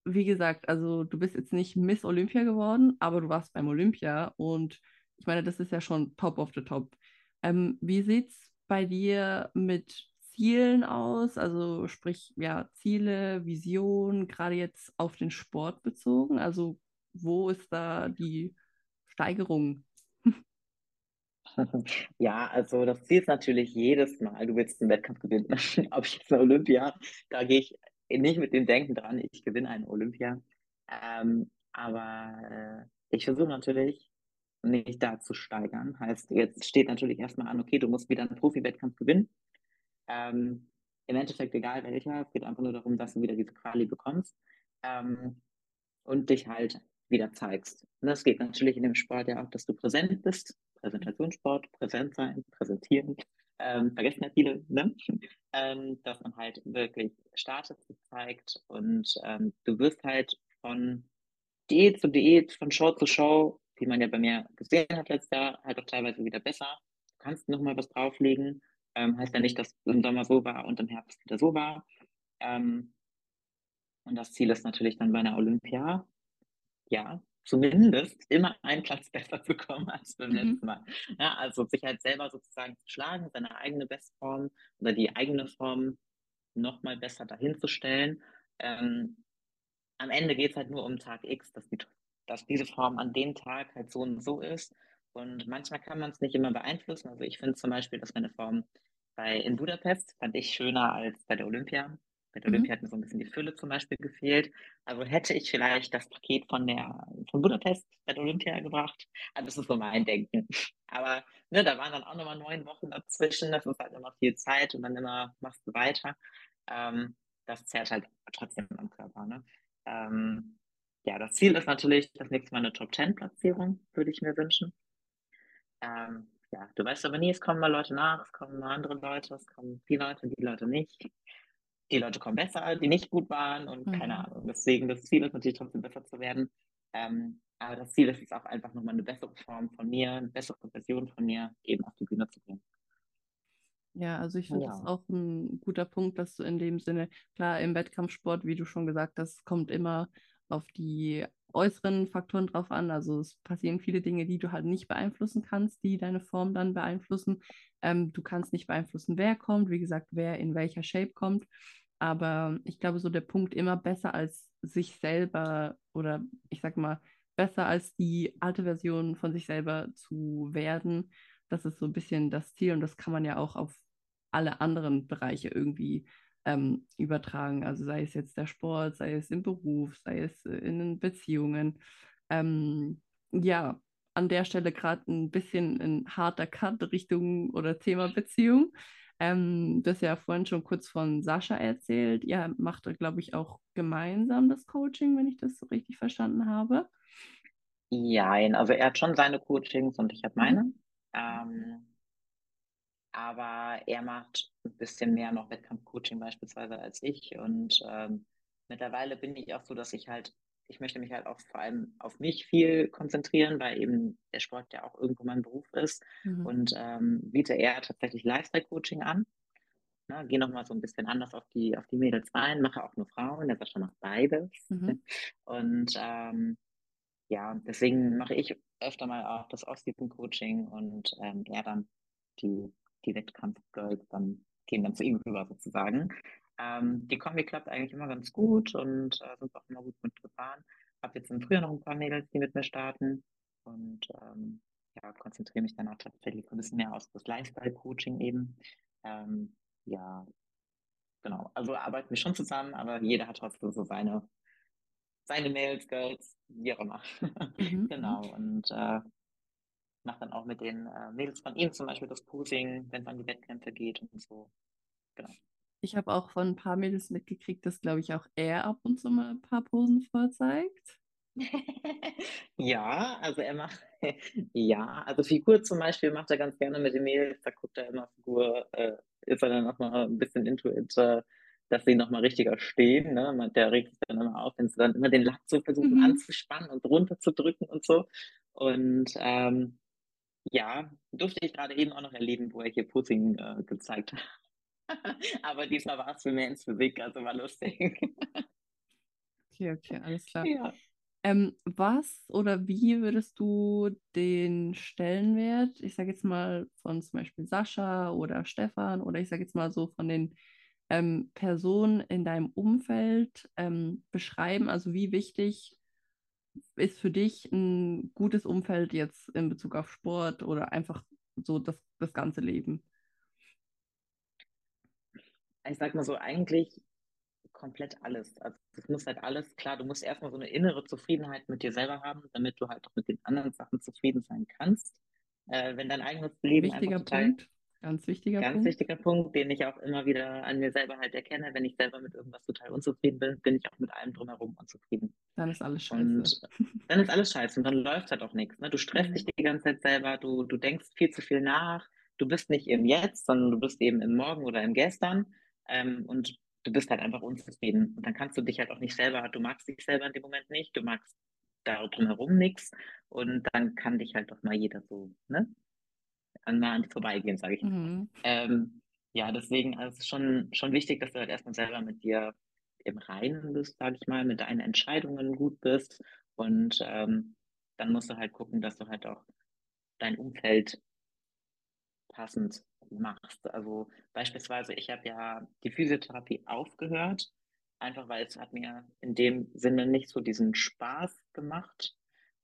wie gesagt, also du bist jetzt nicht Miss Olympia geworden, aber du warst beim Olympia und ich meine, das ist ja schon top of the top. Ähm, wie sieht es bei dir mit Zielen aus? Also sprich, ja, Ziele, Vision, gerade jetzt auf den Sport bezogen. Also wo ist da die Steigerung? Ja, also das Ziel ist natürlich jedes Mal, du willst einen Wettkampf gewinnen. Ob ich jetzt eine Olympia, da gehe ich nicht mit dem Denken dran, ich gewinne eine Olympia. Ähm, aber äh, ich versuche natürlich, nicht da zu steigern. Heißt, jetzt steht natürlich erstmal an, okay, du musst wieder einen Profi-Wettkampf gewinnen. Ähm, Im Endeffekt egal welcher, es geht einfach nur darum, dass du wieder diese Quali bekommst ähm, und dich halt wieder zeigst. Und das geht natürlich in dem Sport ja auch, dass du präsent bist. Präsentationssport, präsent sein, präsentieren. Ähm, vergessen ja viele, ne? Ähm, dass man halt wirklich startet, zeigt und ähm, du wirst halt von Diät zu Diät, von Show zu Show, wie man ja bei mir gesehen hat letztes Jahr, halt auch teilweise wieder besser. Du kannst nochmal was drauflegen. Ähm, heißt ja nicht, dass im Sommer so war und im Herbst wieder so war. Ähm, und das Ziel ist natürlich dann bei einer Olympia, ja, zumindest immer einen Platz besser zu kommen als beim mhm. letzten Mal. Ja, also sich halt selber sozusagen zu schlagen, seine eigene Bestform oder die eigene Form nochmal besser dahin zu stellen. Ähm, am Ende geht es halt nur um Tag X, dass, die, dass diese Form an dem Tag halt so und so ist. Und manchmal kann man es nicht immer beeinflussen. Also ich finde zum Beispiel, dass meine Form bei in Budapest fand ich schöner als bei der Olympia. Bei der mhm. Olympia hat mir so ein bisschen die Fülle zum Beispiel gefehlt. Also hätte ich vielleicht das Paket von der von Budapest bei der Olympia gebracht. Also das ist so mein Denken. Aber ne, da waren dann auch nochmal neun Wochen dazwischen. Das ist halt immer viel Zeit und dann immer machst du weiter. Ähm, das zerrt halt trotzdem am Körper. Ne? Ähm, ja, das Ziel ist natürlich das nächste Mal eine Top-10-Platzierung, würde ich mir wünschen. Ähm, ja, du weißt aber nie, es kommen mal Leute nach, es kommen mal andere Leute, es kommen die Leute, die Leute nicht. Die Leute kommen besser, die nicht gut waren und mhm. keine Ahnung. Deswegen, das Ziel ist natürlich trotzdem besser zu werden. Ähm, aber das Ziel ist es auch einfach nochmal eine bessere Form von mir, eine bessere Version von mir eben auf die Bühne zu bringen. Ja, also ich finde ja. das auch ein guter Punkt, dass du in dem Sinne, klar, im Wettkampfsport, wie du schon gesagt hast, kommt immer auf die äußeren Faktoren drauf an. Also es passieren viele Dinge, die du halt nicht beeinflussen kannst, die deine Form dann beeinflussen. Ähm, du kannst nicht beeinflussen, wer kommt, wie gesagt, wer in welcher Shape kommt. Aber ich glaube, so der Punkt immer besser als sich selber oder ich sag mal, besser als die alte Version von sich selber zu werden. Das ist so ein bisschen das Ziel und das kann man ja auch auf alle anderen Bereiche irgendwie ähm, übertragen. Also sei es jetzt der Sport, sei es im Beruf, sei es äh, in Beziehungen. Ähm, ja, an der Stelle gerade ein bisschen ein harter Cut Richtung oder Thema Beziehung. Ähm, du hast ja vorhin schon kurz von Sascha erzählt. Ihr macht, glaube ich, auch gemeinsam das Coaching, wenn ich das so richtig verstanden habe. Ja, also er hat schon seine Coachings und ich habe meine. Mhm. Ähm, aber er macht ein bisschen mehr noch Wettkampfcoaching beispielsweise als ich. Und ähm, mittlerweile bin ich auch so, dass ich halt, ich möchte mich halt auch vor allem auf mich viel konzentrieren, weil eben der Sport ja auch irgendwo mein Beruf ist. Mhm. Und ähm, biete eher tatsächlich Lifestyle-Coaching an. Ne, gehe nochmal so ein bisschen anders auf die, auf die Mädels ein, mache auch nur Frauen, der Sascha macht beides. Mhm. Und ähm, ja, deswegen mache ich öfter mal auch das Off-Season-Coaching und ähm, er dann die die Wettkampfgirls dann gehen dann zu ihm rüber sozusagen. Ähm, die Kombi klappt eigentlich immer ganz gut und äh, sind auch immer gut mitgefahren. Habe jetzt im Frühjahr noch ein paar Mädels, die mit mir starten und ähm, ja, konzentriere mich dann auch tatsächlich ein bisschen mehr auf das Lifestyle-Coaching eben. Ähm, ja, genau. Also arbeiten wir schon zusammen, aber jeder hat trotzdem so seine, seine Mails, Girls, wie auch immer. Mhm. genau. Und äh, mache dann auch mit den äh, Mädels von ihm zum Beispiel das Posing, wenn es an die Wettkämpfe geht und so. Genau. Ich habe auch von ein paar Mädels mitgekriegt, dass, glaube ich, auch er ab und zu mal ein paar Posen vorzeigt. ja, also er macht, ja, also Figur zum Beispiel macht er ganz gerne mit den Mädels, da guckt er immer Figur, äh, ist er dann nochmal ein bisschen intuit, äh, dass sie nochmal richtiger stehen, ne? Der regt sich dann immer auf, wenn sie dann immer den Lack so versuchen mhm. anzuspannen und runterzudrücken und so. Und ähm, ja, durfte ich gerade eben auch noch erleben, wo er hier Putin äh, gezeigt hat. Aber diesmal war es für mehr ins Physik, also war lustig. Okay, okay, alles klar. Ja. Ähm, was oder wie würdest du den Stellenwert, ich sage jetzt mal von zum Beispiel Sascha oder Stefan oder ich sage jetzt mal so von den ähm, Personen in deinem Umfeld ähm, beschreiben? Also wie wichtig ist für dich ein gutes Umfeld jetzt in Bezug auf Sport oder einfach so das, das ganze Leben? Ich sag mal so, eigentlich komplett alles. Also das muss halt alles, klar, du musst erstmal so eine innere Zufriedenheit mit dir selber haben, damit du halt auch mit den anderen Sachen zufrieden sein kannst. Äh, wenn dein eigenes Leben Wichtiger Punkt. Ganz wichtiger ganz Punkt. wichtiger Punkt, den ich auch immer wieder an mir selber halt erkenne, wenn ich selber mit irgendwas total unzufrieden bin, bin ich auch mit allem drumherum unzufrieden. Dann ist alles scheiße. Und dann ist alles scheiße und dann läuft halt auch nichts. Ne? Du stresst Mhm. dich die ganze Zeit selber, du, du denkst viel zu viel nach, du bist nicht im Jetzt, sondern du bist eben im Morgen oder im Gestern ähm, und du bist halt einfach unzufrieden. Und dann kannst du dich halt auch nicht selber, du magst dich selber in dem Moment nicht, du magst da drumherum nichts und dann kann dich halt doch mal jeder so, ne? An, mal an dir vorbeigehen, sage ich. Mhm. Ähm, ja, deswegen also es ist schon, schon wichtig, dass du halt erstmal selber mit dir im Reinen bist, sage ich mal, mit deinen Entscheidungen gut bist. Und ähm, dann musst du halt gucken, dass du halt auch dein Umfeld passend machst. Also beispielsweise, ich habe ja die Physiotherapie aufgehört, einfach weil es hat mir in dem Sinne nicht so diesen Spaß gemacht.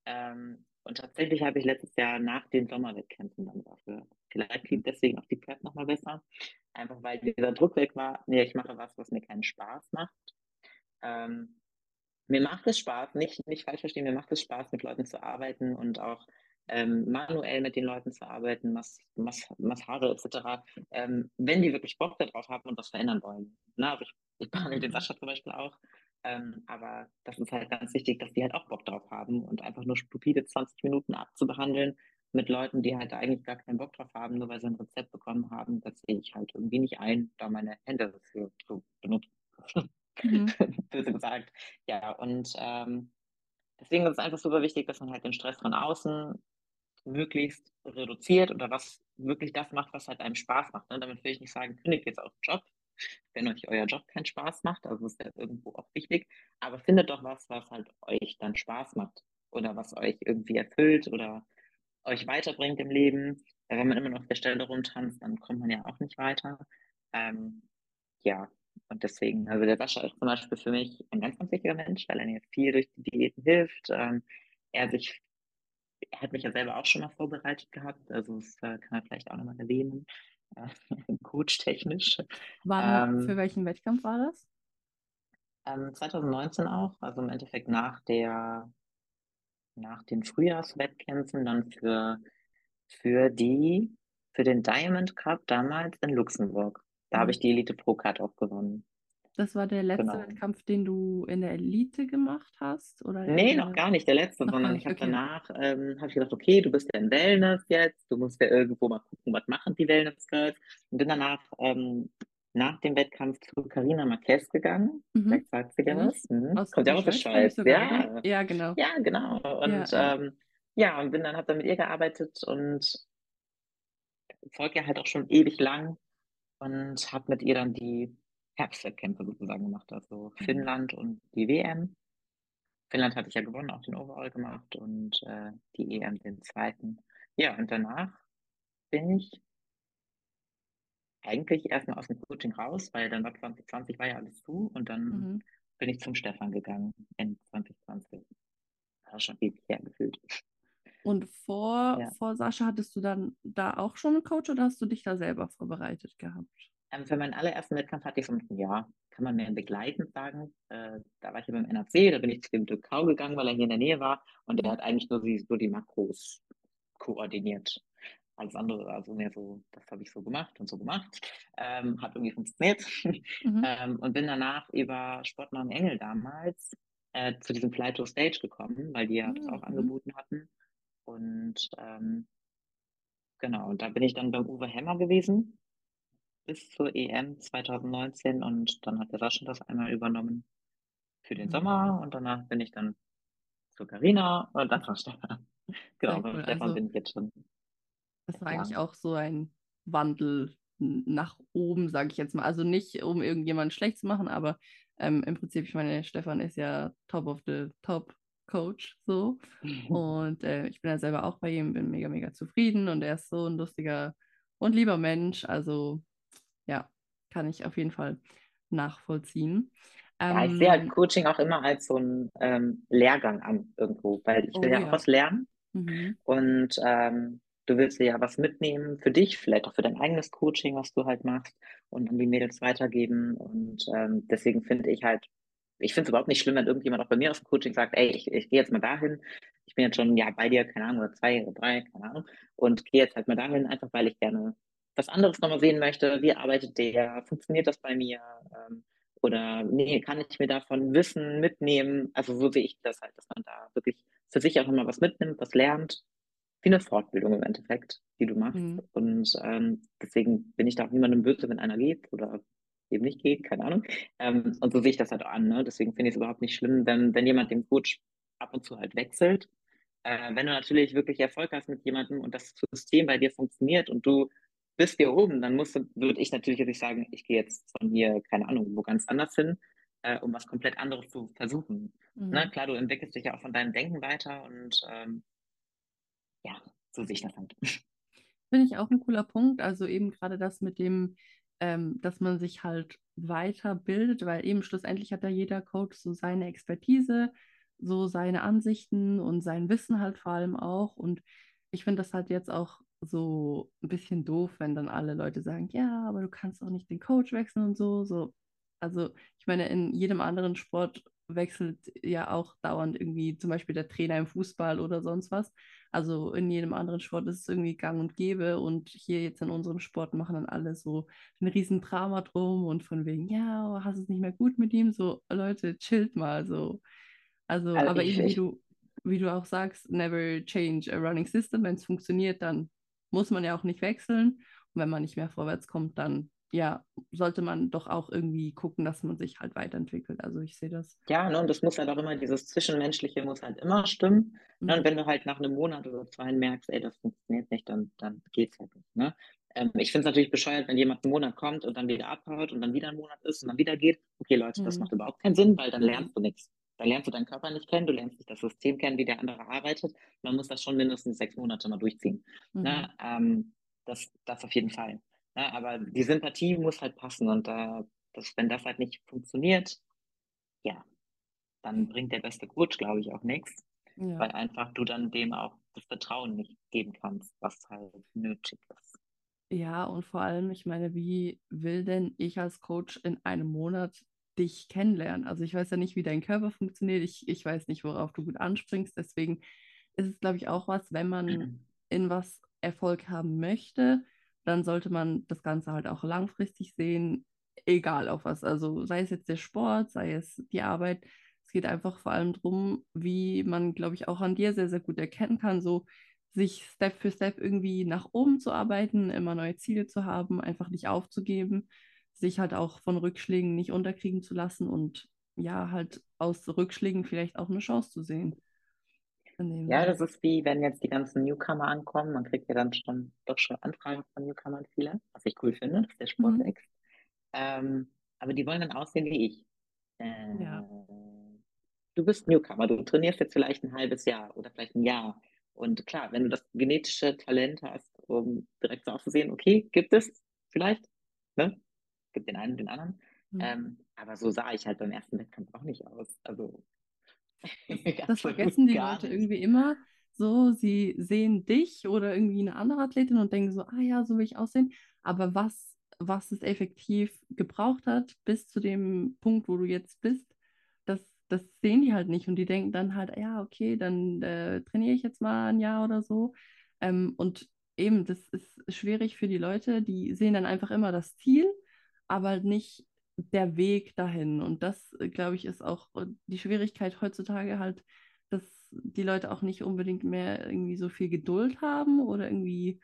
Ähm, und tatsächlich habe ich letztes Jahr nach den Sommerwettkämpfen dann dafür. Vielleicht lief deswegen auch die Prep nochmal besser. Einfach weil dieser Druck weg war, nee, ich mache was, was mir keinen Spaß macht. Ähm, mir macht es Spaß, nicht, nicht falsch verstehen, mir macht es Spaß, mit Leuten zu arbeiten und auch ähm, manuell mit den Leuten zu arbeiten, Mas Mas Massage etc., ähm, wenn die wirklich Bock darauf haben und was verändern wollen. Na, also ich, ich behandle den Sascha zum Beispiel auch, ähm, aber das ist halt ganz wichtig, dass die halt auch Bock drauf haben und einfach nur stupide 20 Minuten abzubehandeln mit Leuten, die halt eigentlich gar keinen Bock drauf haben, nur weil sie ein Rezept bekommen haben, das sehe ich halt irgendwie nicht ein, da meine Hände für zu benutzen. Mhm. Böse gesagt. Ja, und ähm, deswegen ist es einfach super wichtig, dass man halt den Stress von außen möglichst reduziert oder was wirklich das macht, was halt einem Spaß macht. Ne? Damit will ich nicht sagen, kündigt jetzt auch Job, wenn euch euer Job keinen Spaß macht. Also ist ja irgendwo auch wichtig. Aber findet doch was, was halt euch dann Spaß macht oder was euch irgendwie erfüllt oder euch weiterbringt im Leben. Wenn man immer noch auf der Stelle rumtanzt, dann kommt man ja auch nicht weiter. Ähm, ja, und deswegen, also der Sascha ist zum Beispiel für mich ein ganz, ganz wichtiger Mensch, weil er mir viel durch die Diäten hilft. Ähm, er sich, er hat mich ja selber auch schon mal vorbereitet gehabt, also das äh, kann er vielleicht auch nochmal erwähnen, äh, coach-technisch. War, Ähm, für welchen Wettkampf war das? Ähm, 2019 auch, also im Endeffekt nach der, nach den Frühjahrswettkämpfen dann für, für die, für den Diamond Cup damals in Luxemburg. Da habe ich die Elite Pro Card auch gewonnen. Das war der letzte Genau. Wettkampf, den du in der Elite gemacht hast? Oder Nee, noch gar nicht der letzte, Noch sondern nicht, ich habe okay. danach, ähm, habe ich gedacht, okay, du bist ja in Wellness jetzt, du musst ja irgendwo mal gucken, was machen die Wellness Girls. Und bin danach ähm, nach dem Wettkampf zu Carina Marquez gegangen. Mhm. Vielleicht sagt sie Kenn was. Mhm. Aus Kommt ja der auch sogar, Ja, oder? Ja, genau. Ja, genau. Und Ja, ja. ähm, ja, und bin dann, habe dann mit ihr gearbeitet und folge ja halt auch schon ewig lang und habe mit ihr dann die Herbstwettkämpfe sozusagen gemacht, also Mhm. Finnland und die WM. Finnland hatte ich ja gewonnen, auch den Overall gemacht und äh, die EM den zweiten. Ja, und danach bin ich eigentlich erstmal aus dem Coaching raus, weil dann war 2020 war ja alles zu und dann Mhm. bin ich zum Stefan gegangen in 2020. War schon ewig her gefühlt. Und vor, Ja. vor Sascha hattest du dann da auch schon einen Coach oder hast du dich da selber vorbereitet gehabt? Ähm, für meinen allerersten Wettkampf hatte ich so ein Jahr, kann man mehr begleitend sagen. Äh, da war ich ja beim NRC, da bin ich zu dem Dirk Kau gegangen, weil er hier in der Nähe war und der Mhm. hat eigentlich nur die, nur die Makros koordiniert. Alles andere, also mehr so, das habe ich so gemacht und so gemacht. Ähm, hat irgendwie funktioniert. Mhm. ähm, und bin danach über Sportnamen Engel damals äh, zu diesem Fly to Stage gekommen, weil die ja das auch Mhm. angeboten hatten. Und ähm, genau, und da bin ich dann beim Uwe Hemmer gewesen bis zur EM 2019 und dann hat der Sascha das einmal übernommen für den Mhm. Sommer und danach bin ich dann zu Carina und dann zum Stefan. Genau, cool. Stefan Also bin ich jetzt schon das war eigentlich lang. auch so ein Wandel nach oben, sage ich jetzt mal. Also nicht, um irgendjemanden schlecht zu machen, aber ähm, im Prinzip, ich meine, Stefan ist ja top of the top Coach so. Und äh, ich bin ja selber auch bei ihm, bin mega, mega zufrieden und er ist so ein lustiger und lieber Mensch. Also ja, kann ich auf jeden Fall nachvollziehen. Ja, ich sehe halt ähm, Coaching auch immer als so ein ähm, Lehrgang an irgendwo, weil ich will oh, ja auch was lernen. Mhm. Und ähm, du willst ja was mitnehmen für dich, vielleicht auch für dein eigenes Coaching, was du halt machst und an die Mädels weitergeben. Und ähm, deswegen finde ich halt, ich finde es überhaupt nicht schlimm, wenn irgendjemand auch bei mir aus dem Coaching sagt, ey, ich, ich gehe jetzt mal dahin. Ich bin jetzt schon ein Jahr bei dir, keine Ahnung, oder zwei oder drei, keine Ahnung, und gehe jetzt halt mal dahin, einfach weil ich gerne was anderes nochmal sehen möchte. Wie arbeitet der? Funktioniert das bei mir? Ähm, oder nee, kann ich mir davon Wissen mitnehmen? Also so sehe ich das halt, dass man da wirklich für sich auch immer was mitnimmt, was lernt. Wie eine Fortbildung im Endeffekt, die du machst. Mhm. Und ähm, deswegen bin ich da auch niemandem böse, wenn einer geht oder eben nicht geht, keine Ahnung. Ähm, und so sehe ich das halt auch an. Ne? Deswegen finde ich es überhaupt nicht schlimm, wenn, wenn jemand den Coach ab und zu halt wechselt. Äh, wenn du natürlich wirklich Erfolg hast mit jemandem und das System bei dir funktioniert und du bist hier oben, dann musst du, würde ich natürlich jetzt sagen, ich gehe jetzt von hier, keine Ahnung, wo ganz anders hin, äh, um was komplett anderes zu versuchen. Mhm. Na, klar, du entwickelst dich ja auch von deinem Denken weiter und ähm, ja, so sehe ich das halt. Finde ich auch ein cooler Punkt. Also eben gerade das mit dem, ähm, dass man sich halt weiterbildet, weil eben schlussendlich hat ja jeder Coach so seine Expertise, so seine Ansichten und sein Wissen halt vor allem auch. Und ich finde das halt jetzt auch so ein bisschen doof, wenn dann alle Leute sagen, ja, aber du kannst auch nicht den Coach wechseln und so. so. Also ich meine, in jedem anderen Sport wechselt ja auch dauernd irgendwie zum Beispiel der Trainer im Fußball oder sonst was. Also in jedem anderen Sport ist es irgendwie gang und gäbe und hier jetzt in unserem Sport machen dann alle so ein riesen Drama drum und von wegen, ja, hast es nicht mehr gut mit ihm, so Leute, chillt mal so. Also, also aber eben wie du, wie du auch sagst, never change a running system. Wenn es funktioniert, dann muss man ja auch nicht wechseln. Und wenn man nicht mehr vorwärts kommt, dann ja, sollte man doch auch irgendwie gucken, dass man sich halt weiterentwickelt. Also ich sehe das. Ja, ne, und das muss halt auch immer, dieses Zwischenmenschliche muss halt immer stimmen. Mhm. Ne, und wenn du halt nach einem Monat oder zwei merkst, ey, das funktioniert nicht, dann, dann es halt nicht. Ne? Ähm, ich finde es natürlich bescheuert, wenn jemand einen Monat kommt und dann wieder abhaut und dann wieder ein Monat ist und dann wieder geht. Okay, Leute, mhm. das macht überhaupt keinen Sinn, weil dann lernst du nichts. Dann lernst du deinen Körper nicht kennen, du lernst nicht das System kennen, wie der andere arbeitet. Man muss das schon mindestens sechs Monate mal durchziehen. Ne? Mhm. Ne? Ähm, das, das auf jeden Fall. Ne? Aber die Sympathie muss halt passen und äh, das, wenn das halt nicht funktioniert, ja, dann bringt der beste Coach, glaube ich, auch nichts. Ja. Weil einfach du dann dem auch das Vertrauen nicht geben kannst, was halt nötig ist. Ja, und vor allem, ich meine, wie will denn ich als Coach in einem Monat dich kennenlernen? Also ich weiß ja nicht, wie dein Körper funktioniert. Ich, ich weiß nicht, worauf du gut anspringst. Deswegen ist es, glaube ich, auch was, wenn man in was Erfolg haben möchte, dann sollte man das Ganze halt auch langfristig sehen, egal auf was. Also sei es jetzt der Sport, sei es die Arbeit. Es geht einfach vor allem darum, wie man, glaube ich, auch an dir sehr, sehr gut erkennen kann, so sich Step für Step irgendwie nach oben zu arbeiten, immer neue Ziele zu haben, einfach nicht aufzugeben, sich halt auch von Rückschlägen nicht unterkriegen zu lassen und ja, halt aus Rückschlägen vielleicht auch eine Chance zu sehen. Ja, das ist wie, wenn jetzt die ganzen Newcomer ankommen. Man kriegt ja dann schon doch schon Anfragen von Newcomern viele, was ich cool finde, dass der Sport mhm. wächst. Ähm, aber die wollen dann aussehen wie ich. Äh, ja. Du bist Newcomer, du trainierst jetzt vielleicht ein halbes Jahr oder vielleicht ein Jahr. Und klar, wenn du das genetische Talent hast, um direkt so auszusehen, okay, gibt es vielleicht, ne? Gibt den einen, den anderen. Mhm. Ähm, aber so sah ich halt beim ersten Wettkampf auch nicht aus. Also das vergessen die Leute nicht. irgendwie immer. So, sie sehen dich oder irgendwie eine andere Athletin und denken so, ah ja, so will ich aussehen. Aber was, was es effektiv gebraucht hat, bis zu dem Punkt, wo du jetzt bist, das, das sehen die halt nicht. Und die denken dann halt, ja, okay, dann äh, trainiere ich jetzt mal ein Jahr oder so. Ähm, und eben, das ist schwierig für die Leute, die sehen dann einfach immer das Ziel, aber nicht der Weg dahin. Und das, äh, glaube ich, ist auch äh, die Schwierigkeit heutzutage halt, dass die Leute auch nicht unbedingt mehr irgendwie so viel Geduld haben oder irgendwie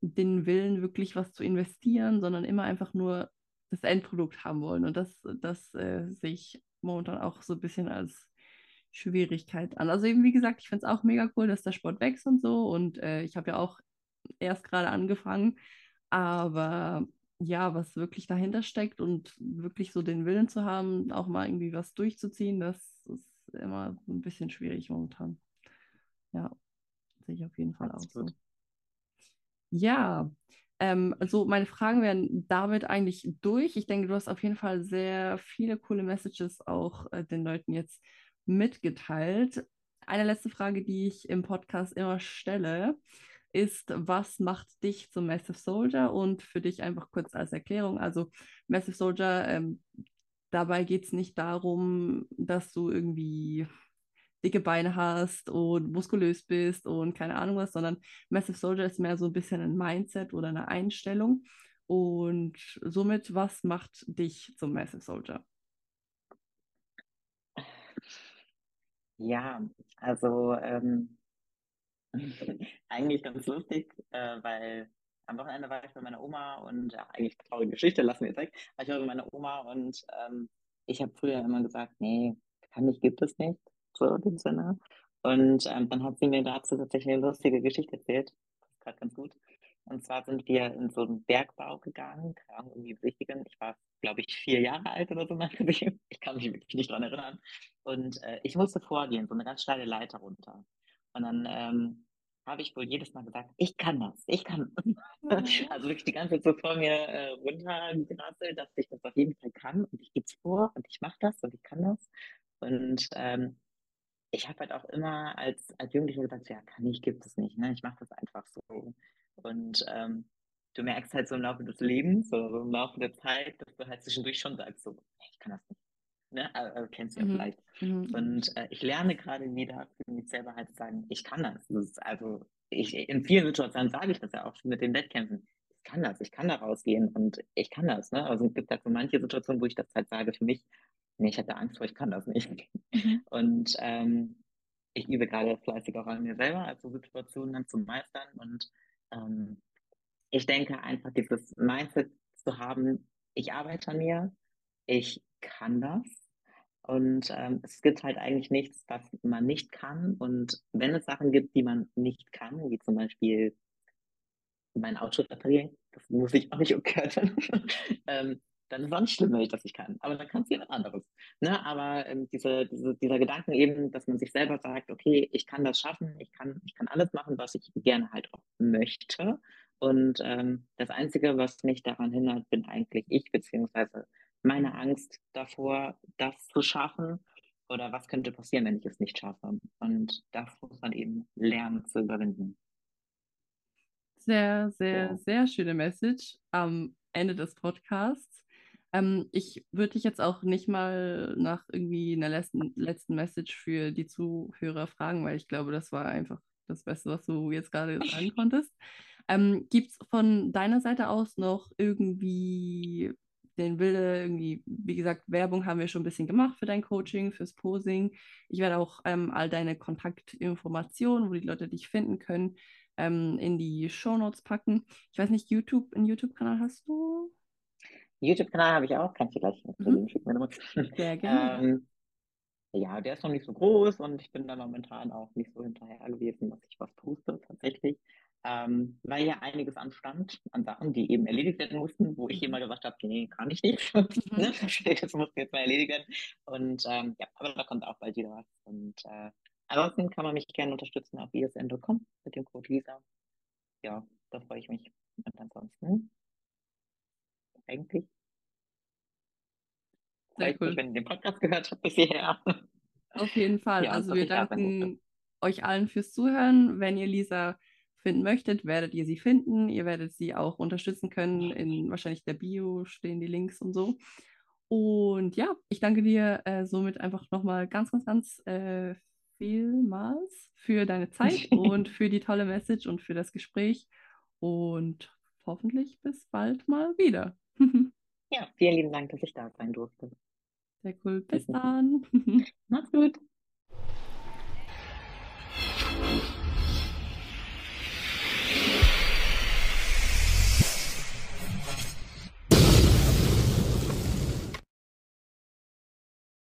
den Willen, wirklich was zu investieren, sondern immer einfach nur das Endprodukt haben wollen. Und das, das äh, sehe ich momentan auch so ein bisschen als Schwierigkeit an. Also eben, wie gesagt, ich finde es auch mega cool, dass der Sport wächst und so. Und äh, ich habe ja auch erst gerade angefangen. Aber ja, was wirklich dahinter steckt und wirklich so den Willen zu haben, auch mal irgendwie was durchzuziehen, das ist immer ein bisschen schwierig momentan. Ja, sehe ich auf jeden Fall auch so. Ja, ähm, also meine Fragen werden damit eigentlich durch. Ich denke, du hast auf jeden Fall sehr viele coole Messages auch äh, den Leuten jetzt mitgeteilt. Eine letzte Frage, die ich im Podcast immer stelle, ist, was macht dich zum Massive Soldier? Und für dich einfach kurz als Erklärung, also Massive Soldier, ähm, dabei geht es nicht darum, dass du irgendwie dicke Beine hast und muskulös bist und keine Ahnung was, sondern Massive Soldier ist mehr so ein bisschen ein Mindset oder eine Einstellung. Und somit, was macht dich zum Massive Soldier? Ja, also ähm, Eigentlich ganz lustig, äh, weil am Wochenende war ich bei meiner Oma und ja, eigentlich traurige Geschichte, lassen wir jetzt weg. Aber ich war bei meiner Oma und ähm, ich habe früher immer gesagt, nee, kann ich, gibt es nicht, so in dem Sinne. Und ähm, dann hat sie mir dazu tatsächlich eine lustige Geschichte erzählt. Das ist gerade ganz gut. Und zwar sind wir in so einen Bergbau gegangen, irgendwie besichtigen. Ich war, glaube ich, vier Jahre alt oder so. Ich kann mich wirklich nicht dran erinnern. Und äh, ich musste vorgehen, so eine ganz steile Leiter runter. Und dann ähm, habe ich wohl jedes Mal gesagt, ich kann das, ich kann das. Also wirklich die ganze Zeit so vor mir äh, runtergerasselt, dass ich das auf jeden Fall kann und ich gebe es vor und ich mache das und ich kann das. Und ähm, ich habe halt auch immer als, als Jugendlicher gesagt, ja, kann ich, gibt es nicht. Ne? Ich mache das einfach so. Und ähm, du merkst halt so im Laufe des Lebens, so im Laufe der Zeit, dass du halt zwischendurch schon sagst, so, ich kann das nicht. Ne? Also, kennst du ja mhm. vielleicht. Mhm. Und äh, ich lerne gerade wieder für mich selber halt zu sagen, ich kann das. das also ich, in vielen Situationen sage ich das ja auch schon mit den Wettkämpfen. Ich kann das, ich kann da rausgehen und ich kann das. Ne? Also es gibt halt so manche Situationen, wo ich das halt sage für mich, nee, ich hatte Angst vor, ich kann das nicht. Mhm. Und ähm, ich übe gerade fleißig auch an mir selber, also Situationen dann zu meistern. Und ähm, ich denke einfach, dieses Mindset zu haben, ich arbeite an mir, ich kann das. Und ähm, es gibt halt eigentlich nichts, was man nicht kann. Und wenn es Sachen gibt, die man nicht kann, wie zum Beispiel mein Auto reparieren, das muss ich auch nicht umkehren, ähm, dann ist es auch nicht schlimm, wenn ich das nicht kann. Aber dann kannst du jemand anderes. Ne? Aber ähm, diese, diese, dieser Gedanken eben, dass man sich selber sagt, okay, ich kann das schaffen, ich kann, ich kann alles machen, was ich gerne halt auch möchte. Und ähm, das Einzige, was mich daran hindert, bin eigentlich ich, beziehungsweise meine Angst davor, das zu schaffen? Oder was könnte passieren, wenn ich es nicht schaffe? Und das muss man eben lernen zu überwinden. Sehr, sehr, ja. sehr schöne Message am Ende des Podcasts. Ähm, ich würde dich jetzt auch nicht mal nach irgendwie einer letzten, letzten Message für die Zuhörer fragen, weil ich glaube, das war einfach das Beste, was du jetzt gerade sagen konntest. Ähm, Gibt es von deiner Seite aus noch irgendwie den Wille, irgendwie, wie gesagt, Werbung haben wir schon ein bisschen gemacht für dein Coaching, fürs Posing. Ich werde auch ähm, all deine Kontaktinformationen, wo die Leute dich finden können, ähm, in die Shownotes packen. Ich weiß nicht, YouTube, einen YouTube-Kanal hast du? YouTube-Kanal habe ich auch, kannst du gleich mhm. schicken. Sehr gerne. ähm, ja, der ist noch nicht so groß und ich bin da momentan auch nicht so hinterher gewesen, dass ich was poste tatsächlich ähm, weil ja einiges anstand an Sachen, die eben erledigt werden mussten, wo ich mhm. immer gesagt habe, nee, kann ich nicht. Mhm. Ne, das muss jetzt mal erledigt werden. Und ähm, ja, aber da kommt auch bald wieder was. Und äh, ansonsten kann man mich gerne unterstützen auf isn.com mit dem Code Lisa. Ja, da freue ich mich. Und ansonsten eigentlich Sehr cool. Mich, wenn ihr den Podcast gehört habt bisher. Auf jeden Fall. Ja, also wir danken euch allen fürs Zuhören. Wenn ihr Lisa finden möchtet, werdet ihr sie finden. Ihr werdet sie auch unterstützen können. In wahrscheinlich der Bio stehen die Links und so. Und ja, ich danke dir äh, somit einfach nochmal ganz, ganz, ganz äh, vielmals für deine Zeit und für die tolle Message und für das Gespräch. Und hoffentlich bis bald mal wieder. ja, vielen lieben Dank, dass ich da sein durfte. Sehr cool. Bis dann. Mach's gut.